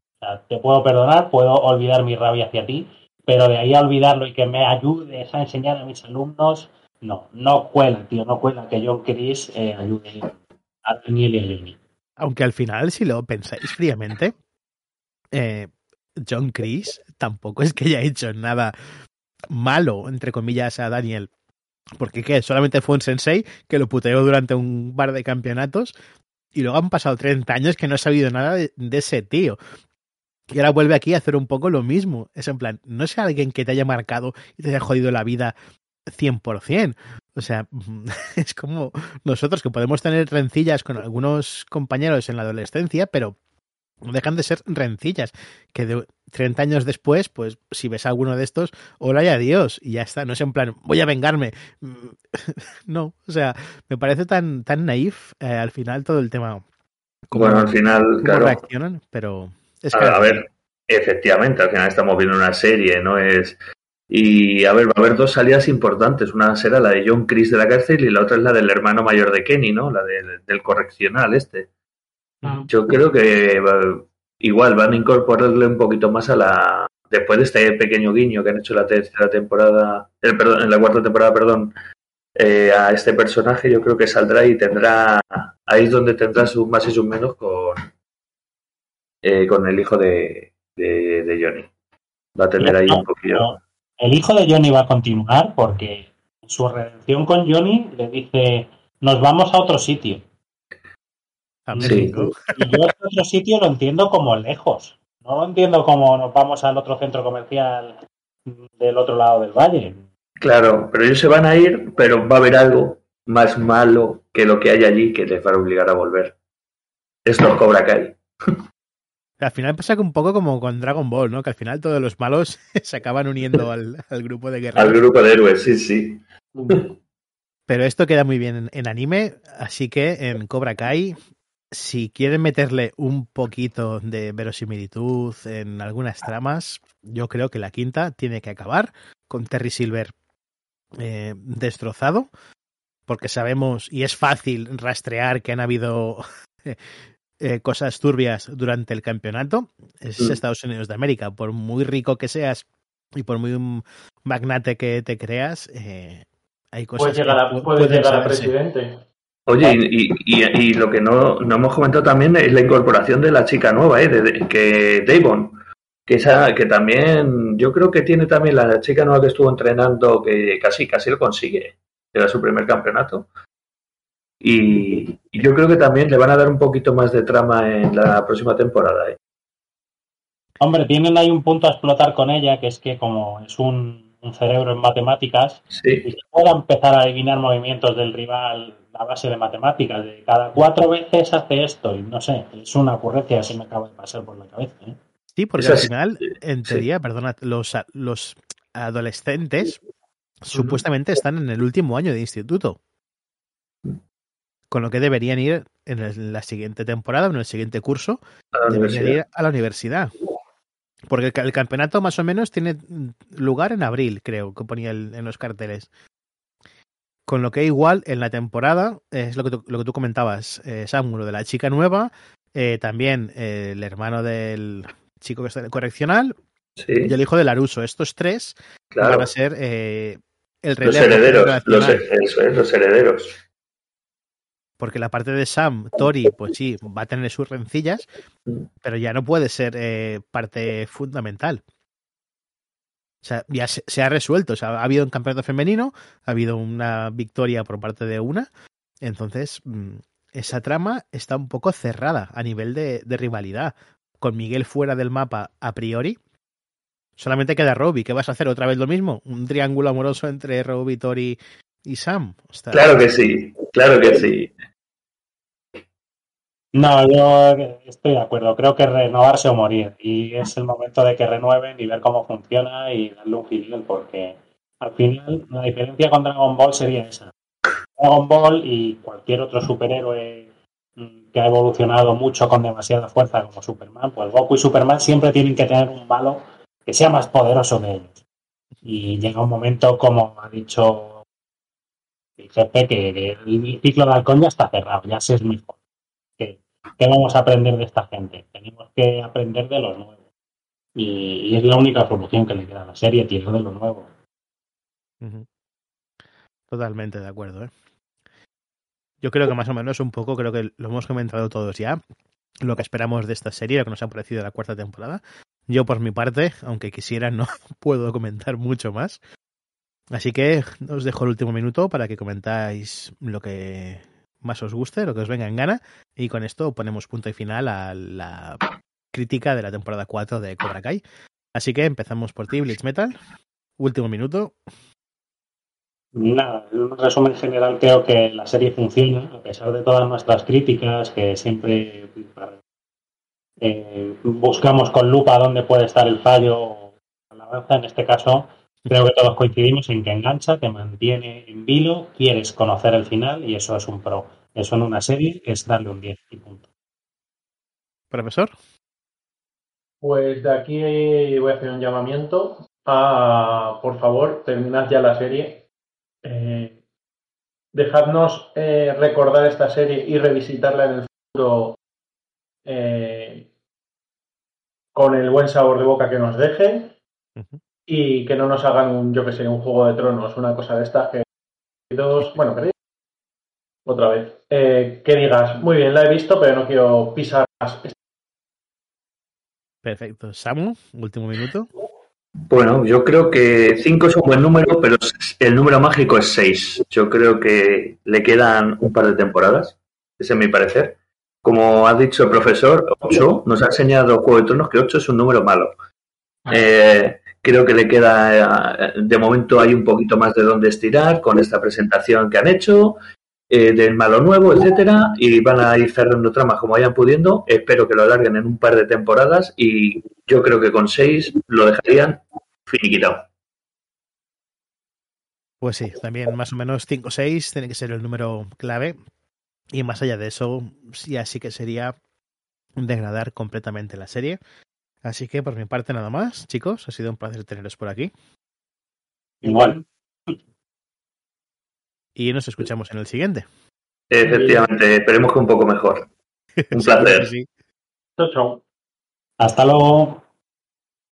Te puedo perdonar, puedo olvidar mi rabia hacia ti, pero de ahí a olvidarlo y que me ayudes a enseñar a mis alumnos, no, no cuela, tío, no cuela que John Chris eh, ayude a Daniel y a Johnny. Aunque al final, si lo pensáis fríamente, eh, John Chris tampoco es que haya hecho nada malo, entre comillas, a Daniel. Porque ¿qué? Solamente fue un sensei que lo puteó durante un par de campeonatos y luego han pasado 30 años que no ha sabido nada de, ese tío. Y ahora vuelve aquí a hacer un poco lo mismo. Es en plan, no es alguien que te haya marcado y te haya jodido la vida 100%. O sea, es como nosotros que podemos tener rencillas con algunos compañeros en la adolescencia, pero no dejan de ser rencillas. Que de 30 años después, pues si ves a alguno de estos, hola y adiós. Y ya está. No es en plan, voy a vengarme. No, o sea, me parece tan, tan naif eh, al final todo el tema. Cómo- Bueno, al final, cómo claro. reaccionan, pero es A, ver, efectivamente, al final estamos viendo una serie, ¿no? Es. Y a ver, va a haber dos salidas importantes. Una será la de John Chris de la cárcel y la otra es la del hermano mayor de Kenny, ¿no? La del, del correccional este. Yo creo que va- igual van a incorporarle un poquito más a la, después de este pequeño guiño que han hecho en la tercera temporada, eh, perdón, en la cuarta temporada, perdón, eh, a este personaje, yo creo que saldrá y tendrá, ahí es donde tendrá sus más y sus menos con, eh, con el hijo de, de, de Johnny. Va a tener ahí un poquillo. El hijo de Johnny va a continuar porque en su redención con Johnny le dice, nos vamos a otro sitio. A Sí. Y yo este otro sitio lo entiendo como lejos. No lo entiendo como nos vamos al otro centro comercial del otro lado del valle. Claro, pero ellos se van a ir, pero va a haber algo más malo que lo que hay allí que les va a obligar a volver. Esto es Cobra Kai. Al final pasa que un poco como con Dragon Ball, ¿no? Que al final todos los malos se acaban uniendo al, al grupo de guerreros. Al grupo de héroes, sí, sí. Pero esto queda muy bien en, en anime, así que en Cobra Kai, si quieren meterle un poquito de verosimilitud en algunas tramas, yo creo que la quinta tiene que acabar con Terry Silver eh, destrozado, porque sabemos y es fácil rastrear que han habido eh, cosas turbias durante el campeonato. Es Mm. Estados Unidos de América, por muy rico que seas y por muy magnate que te creas, eh, hay cosas Puedes llegar que a, pu- puedes llegar a presidente. Oye, y, y, y- y lo que no, no hemos comentado también es la incorporación de la chica nueva, ¿eh? De, de- que Davon, que, esa, que también, yo creo que tiene también la chica nueva que estuvo entrenando, que casi, casi lo consigue, era su primer campeonato. Y, y yo creo que también le van a dar un poquito más de trama en la próxima temporada. ¿eh? Hombre, tienen ahí un punto a explotar con ella, que es que como es un, un cerebro en matemáticas, Sí, y que pueda empezar a adivinar movimientos del rival a base de matemáticas, de cada cuatro veces hace esto, y no sé, es una ocurrencia que se me acaba de pasar por la cabeza. ¿eh? Sí, porque Eso al final, en sí. teoría, perdona, los, los adolescentes supuestamente están en el último año de instituto. Con lo que deberían ir en el- la siguiente temporada, en el siguiente curso, la deberían ir a la universidad. Porque el, ca- el campeonato más o menos tiene lugar en abril, creo, que ponía el- en los carteles. Con lo que igual en la temporada, es lo que tú, lo que tú comentabas, eh, Samu, lo de la chica nueva, eh, también eh, el hermano del chico que está en el correccional Sí, y el hijo de Laruso. Estos tres claro. van a ser eh, el Los relevo herederos, los, eso es, los herederos. Porque la parte de Sam, Tori, pues sí, va a tener sus rencillas, Mm. pero ya no puede ser parte fundamental. O sea, ya se, se ha resuelto. O sea, ha habido un campeonato femenino, ha habido una victoria por parte de una. Entonces, mm, esa trama está un poco cerrada a nivel de, rivalidad. Con Miguel fuera del mapa a priori. Solamente queda Robbie. ¿Qué vas a hacer? ¿Otra vez lo mismo? ¿Un triángulo amoroso entre Robbie, Tori y Sam? Claro que sí, claro que sí. No, yo estoy de acuerdo. Creo que renovarse o morir. Y es el momento de que renueven y ver cómo funciona y darle un final, porque al final la diferencia con Dragon Ball sería esa. Dragon Ball y cualquier otro superhéroe mm, que ha evolucionado mucho con demasiada fuerza como Superman, pues Goku y Superman siempre tienen que tener un malo que sea más poderoso que ellos. Y llega un momento, como ha dicho el jefe, que, el ciclo de halcón ya está cerrado, ya se es fuerte. ¿Qué, vamos a aprender de esta gente? Tenemos que aprender de los nuevos. Y, es la única solución que le queda a la serie, tirar de lo nuevo. Totalmente de acuerdo, ¿eh? Yo creo que más o menos un poco, creo que lo hemos comentado todos ya, lo que esperamos de esta serie, lo que nos ha parecido la cuarta temporada. Yo por mi parte, aunque quisiera, no puedo comentar mucho más. Así que os dejo el último minuto para que comentáis lo que más os guste, lo que os venga en gana, y con esto ponemos punto y final a la crítica de la temporada 4 de Cobra Kai. Así que empezamos por ti, Blitz Metal. Último minuto. Nada, en un resumen general creo que la serie funciona, a pesar de todas nuestras críticas, que siempre eh, buscamos con lupa dónde puede estar el fallo o la balanza. En este caso, creo que todos coincidimos en que engancha, te mantiene en vilo, quieres conocer el final y eso es un pro. Eso en una serie es darle un 10 y punto. Profesor. Pues de aquí voy a hacer un llamamiento a, por favor, terminad ya la serie. Eh, dejadnos eh, recordar esta serie y revisitarla en el futuro eh, con el buen sabor de boca que nos deje. Ujú. Y que no nos hagan un, yo que sé, un juego de tronos, una cosa de estas que dos, bueno, que otra vez, Eh, que digas, muy bien, la he visto, pero no quiero pisar más. Perfecto. Samu, último minuto. Bueno, yo creo que 5 es un buen número, pero el número mágico es 6. Yo creo que le quedan un par de temporadas, ese es mi parecer. Como ha dicho el profesor, 8 nos ha enseñado Juego de Tronos que 8 es un número malo. Eh, creo que le queda, eh, de momento hay un poquito más de dónde estirar con esta presentación que han hecho, eh, del malo nuevo, etcétera, y van a ir cerrando tramas como vayan pudiendo. Espero que lo alarguen en un par de temporadas y yo creo que con 6 lo dejarían finiquitado. Pues sí, también más o menos 5 o 6 tiene que ser el número clave. Y más allá de eso, ya sí que sería degradar completamente la serie. Así que por mi parte nada más, chicos, ha sido un placer teneros por aquí. Igual. Y nos escuchamos en el siguiente. Efectivamente, esperemos que un poco mejor. Un placer. sí. Chao, chao. Hasta luego.